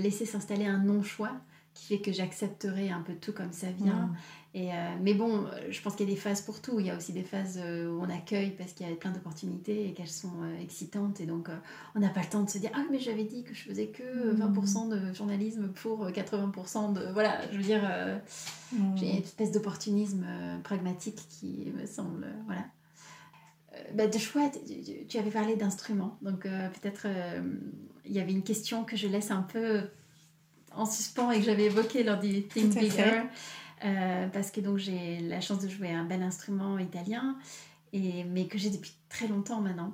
laisser s'installer un non-choix qui fait que j'accepterai un peu tout comme ça vient. Mm. Et, euh, mais bon, je pense qu'il y a des phases pour tout. Il y a aussi des phases euh, où on accueille parce qu'il y a plein d'opportunités et qu'elles sont euh, excitantes. Et donc, on n'a pas le temps de se dire Ah, mais j'avais dit que je faisais que 20% mm. de journalisme pour 80% de. Voilà, je veux dire, mm. j'ai une espèce d'opportunisme pragmatique qui me semble. voilà. Bah, de choix, tu, avais parlé d'instruments. Donc, peut-être il y avait une question que je laisse un peu en suspens et que j'avais évoqué lors du Think Bigger. Euh, parce que donc j'ai la chance de jouer un bel instrument italien, mais que j'ai depuis très longtemps maintenant,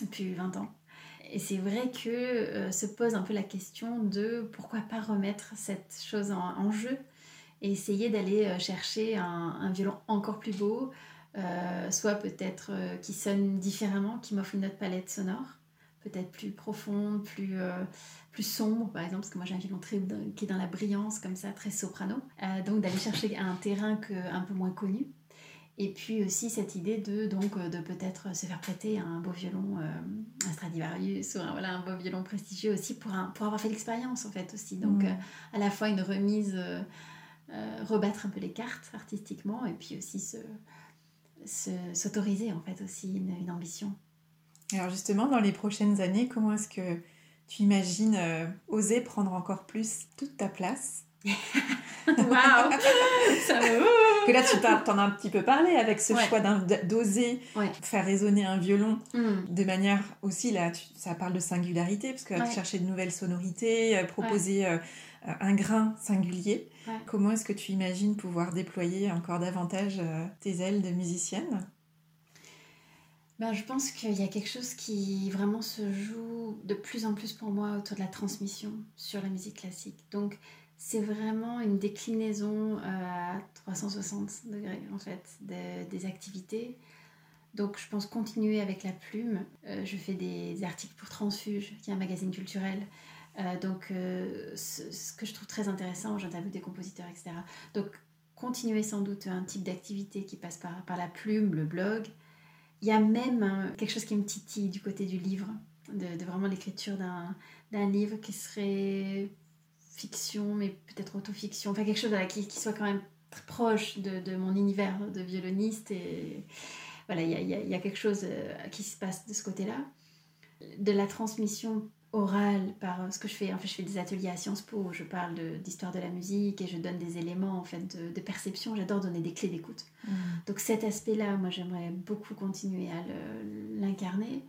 depuis 20 ans. Et c'est vrai que euh, se pose un peu la question de pourquoi pas remettre cette chose en, jeu et essayer d'aller euh, chercher un, violon encore plus beau, soit peut-être qui sonne différemment, qui m'offre une autre palette sonore peut-être plus profondes, plus, plus sombres, par exemple, parce que moi j'ai un violon très, qui est dans la brillance, comme ça, très soprano. donc d'aller chercher un terrain que, un peu moins connu. Et puis aussi cette idée de, donc, de peut-être se faire prêter un beau violon, un Stradivarius ou un, voilà, un beau violon prestigieux aussi pour, un, pour avoir fait l'expérience en fait aussi. Donc mmh. à la fois une remise euh, rebattre un peu les cartes artistiquement et puis aussi s'autoriser en fait aussi une, ambition. Alors justement, dans les prochaines années, comment est-ce que tu imagines euh, oser prendre encore plus toute ta place? Waouh! Que là, tu en as un petit peu parlé avec ce choix d'oser faire résonner un violon hmm. de manière aussi, là, ça parle de singularité, parce que chercher de nouvelles sonorités, euh, proposer un grain singulier. Comment est-ce que tu imagines pouvoir déployer encore davantage euh, tes ailes de musicienne? Ben, je pense qu'il y a quelque chose qui vraiment se joue de plus en plus pour moi autour de la transmission sur la musique classique. Donc c'est vraiment une déclinaison euh, à 360 degrés en fait des activités. Donc je pense continuer avec la plume. Euh, je fais des articles pour Transfuge, qui est un magazine culturel. Euh, donc, euh, ce, que je trouve très intéressant, j'interviewe des compositeurs, etc. Donc, continuer sans doute un type d'activité qui passe par, par la plume, le blog. Il y a même quelque chose qui me titille du côté du livre, de, vraiment l'écriture d'un livre qui serait fiction, mais peut-être autofiction, enfin quelque chose qui, soit quand même proche de, mon univers de violoniste. Et voilà, il y a, y a, quelque chose euh, qui se passe de ce côté-là. De la transmission orale par euh, ce que je fais. En fait, je fais des ateliers à Sciences Po, je parle d'histoire de, la musique et je donne des éléments en fait de, perception. J'adore donner des clés d'écoute. Mmh. Donc cet aspect-là, moi, j'aimerais beaucoup continuer à l'incarner.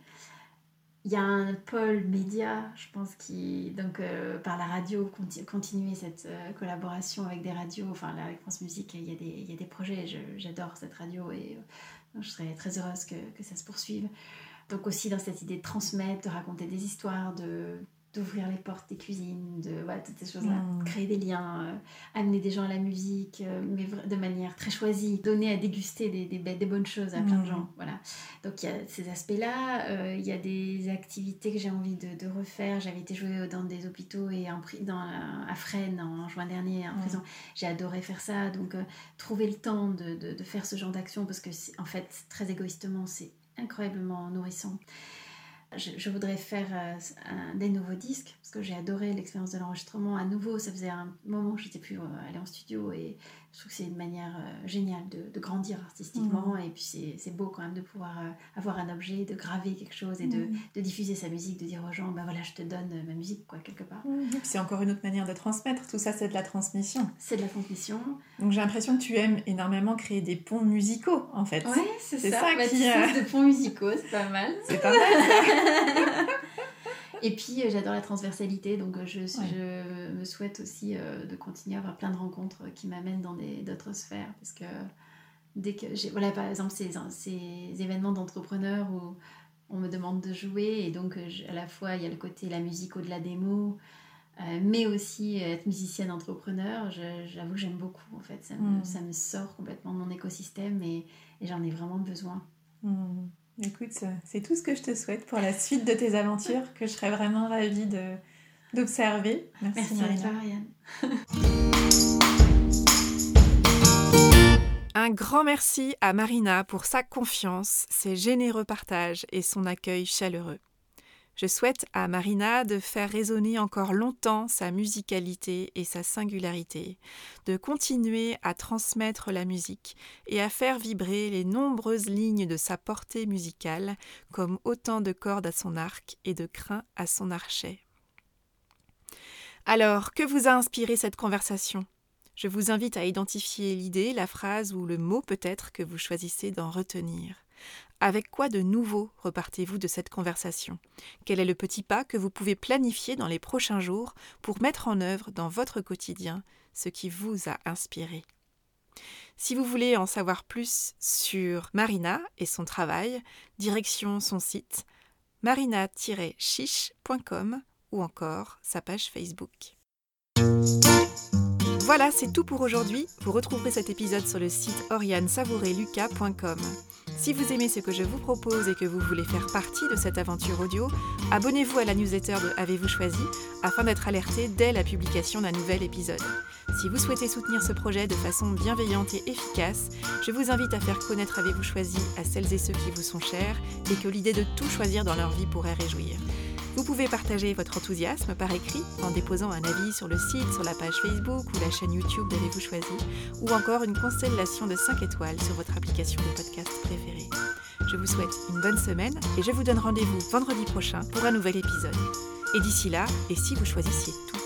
Il y a un pôle média, je pense, qui, donc, euh, par la radio, continuer cette euh, collaboration avec des radios. Enfin, là, avec France Musique, il y a des, il y a des projets. J'adore cette radio et je serais très heureuse que, que ça se poursuive. Donc aussi dans cette idée de transmettre, de raconter des histoires, de d'ouvrir les portes des cuisines, de voilà, toutes ces choses-là, mm. créer des liens, euh, amener des gens à la musique, euh, mais de manière très choisie, donner à déguster des, des, des bonnes choses à plein de mm. gens. Voilà. Donc il y a ces aspects-là, euh, il y a des activités que j'ai envie de, de refaire. J'avais été jouer dans des hôpitaux et en, dans, à Fresnes en juin dernier, en mm. prison. J'ai adoré faire ça, donc trouver le temps de, de, de faire ce genre d'action, parce que en fait, très égoïstement, c'est incroyablement nourrissant. Je, voudrais faire euh, des nouveaux disques parce que j'ai adoré l'expérience de l'enregistrement. À nouveau, ça faisait un moment que j'étais plus euh, allée en studio et je trouve que c'est une manière euh, géniale de, grandir artistiquement. Mmh. Et puis c'est beau quand même de pouvoir avoir un objet, de graver quelque chose et de, mmh. de, diffuser sa musique, de dire aux gens, ben voilà, je te donne ma musique, quoi, quelque part. Mmh. C'est encore une autre manière de transmettre. Tout ça, c'est de la transmission. C'est de la transmission. Donc j'ai l'impression que tu aimes énormément créer des ponts musicaux, en fait. Oui, c'est ça. ça bah, qui, de ponts musicaux, c'est pas mal. C'est pas mal. Et puis euh, j'adore la transversalité, donc euh, je, je me souhaite aussi euh, de continuer à avoir plein de rencontres qui m'amènent dans d'autres sphères. Parce que dès que j'ai. Voilà, par exemple, ces, ces événements d'entrepreneurs où on me demande de jouer, et donc à la fois il y a le côté la musique au-delà des mots. mais aussi être musicienne entrepreneur, j'avoue que j'aime beaucoup en fait. Ça me, mm. ça me, sort complètement de mon écosystème et, j'en ai vraiment besoin. Mm. Écoute, c'est tout ce que je te souhaite pour la suite de tes aventures, que je serais vraiment ravie d'observer. Merci, Merci Marianne. Un grand merci à Marina pour sa confiance, ses généreux partages et son accueil chaleureux. Je souhaite à Marina de faire résonner encore longtemps sa musicalité et sa singularité, de continuer à transmettre la musique et à faire vibrer les nombreuses lignes de sa portée musicale comme autant de cordes à son arc et de crins à son archet. Alors, que vous a inspiré cette conversation? Je vous invite à identifier l'idée, la phrase ou le mot peut-être que vous choisissez d'en retenir. Avec quoi de nouveau repartez-vous de cette conversation? Quel est le petit pas que vous pouvez planifier dans les prochains jours pour mettre en œuvre dans votre quotidien ce qui vous a inspiré? Si vous voulez en savoir plus sur Marina et son travail, direction son site marina-chiche.com ou encore sa page Facebook. Voilà, c'est tout pour aujourd'hui. Vous retrouverez cet épisode sur le site oriansavoureluca.com. Si vous aimez ce que je vous propose et que vous voulez faire partie de cette aventure audio, abonnez-vous à la newsletter de Avez-vous choisi afin d'être alerté dès la publication d'un nouvel épisode. Si vous souhaitez soutenir ce projet de façon bienveillante et efficace, je vous invite à faire connaître Avez-vous choisi à celles et ceux qui vous sont chers et que l'idée de tout choisir dans leur vie pourrait réjouir. Vous pouvez partager votre enthousiasme par écrit en déposant un avis sur le site, sur la page Facebook ou la chaîne YouTube d'Avez-vous choisi, ou encore une constellation de 5 étoiles sur votre application de podcast préférée. Je vous souhaite une bonne semaine et je vous donne rendez-vous vendredi prochain pour un nouvel épisode. Et d'ici là, et si vous choisissiez tout?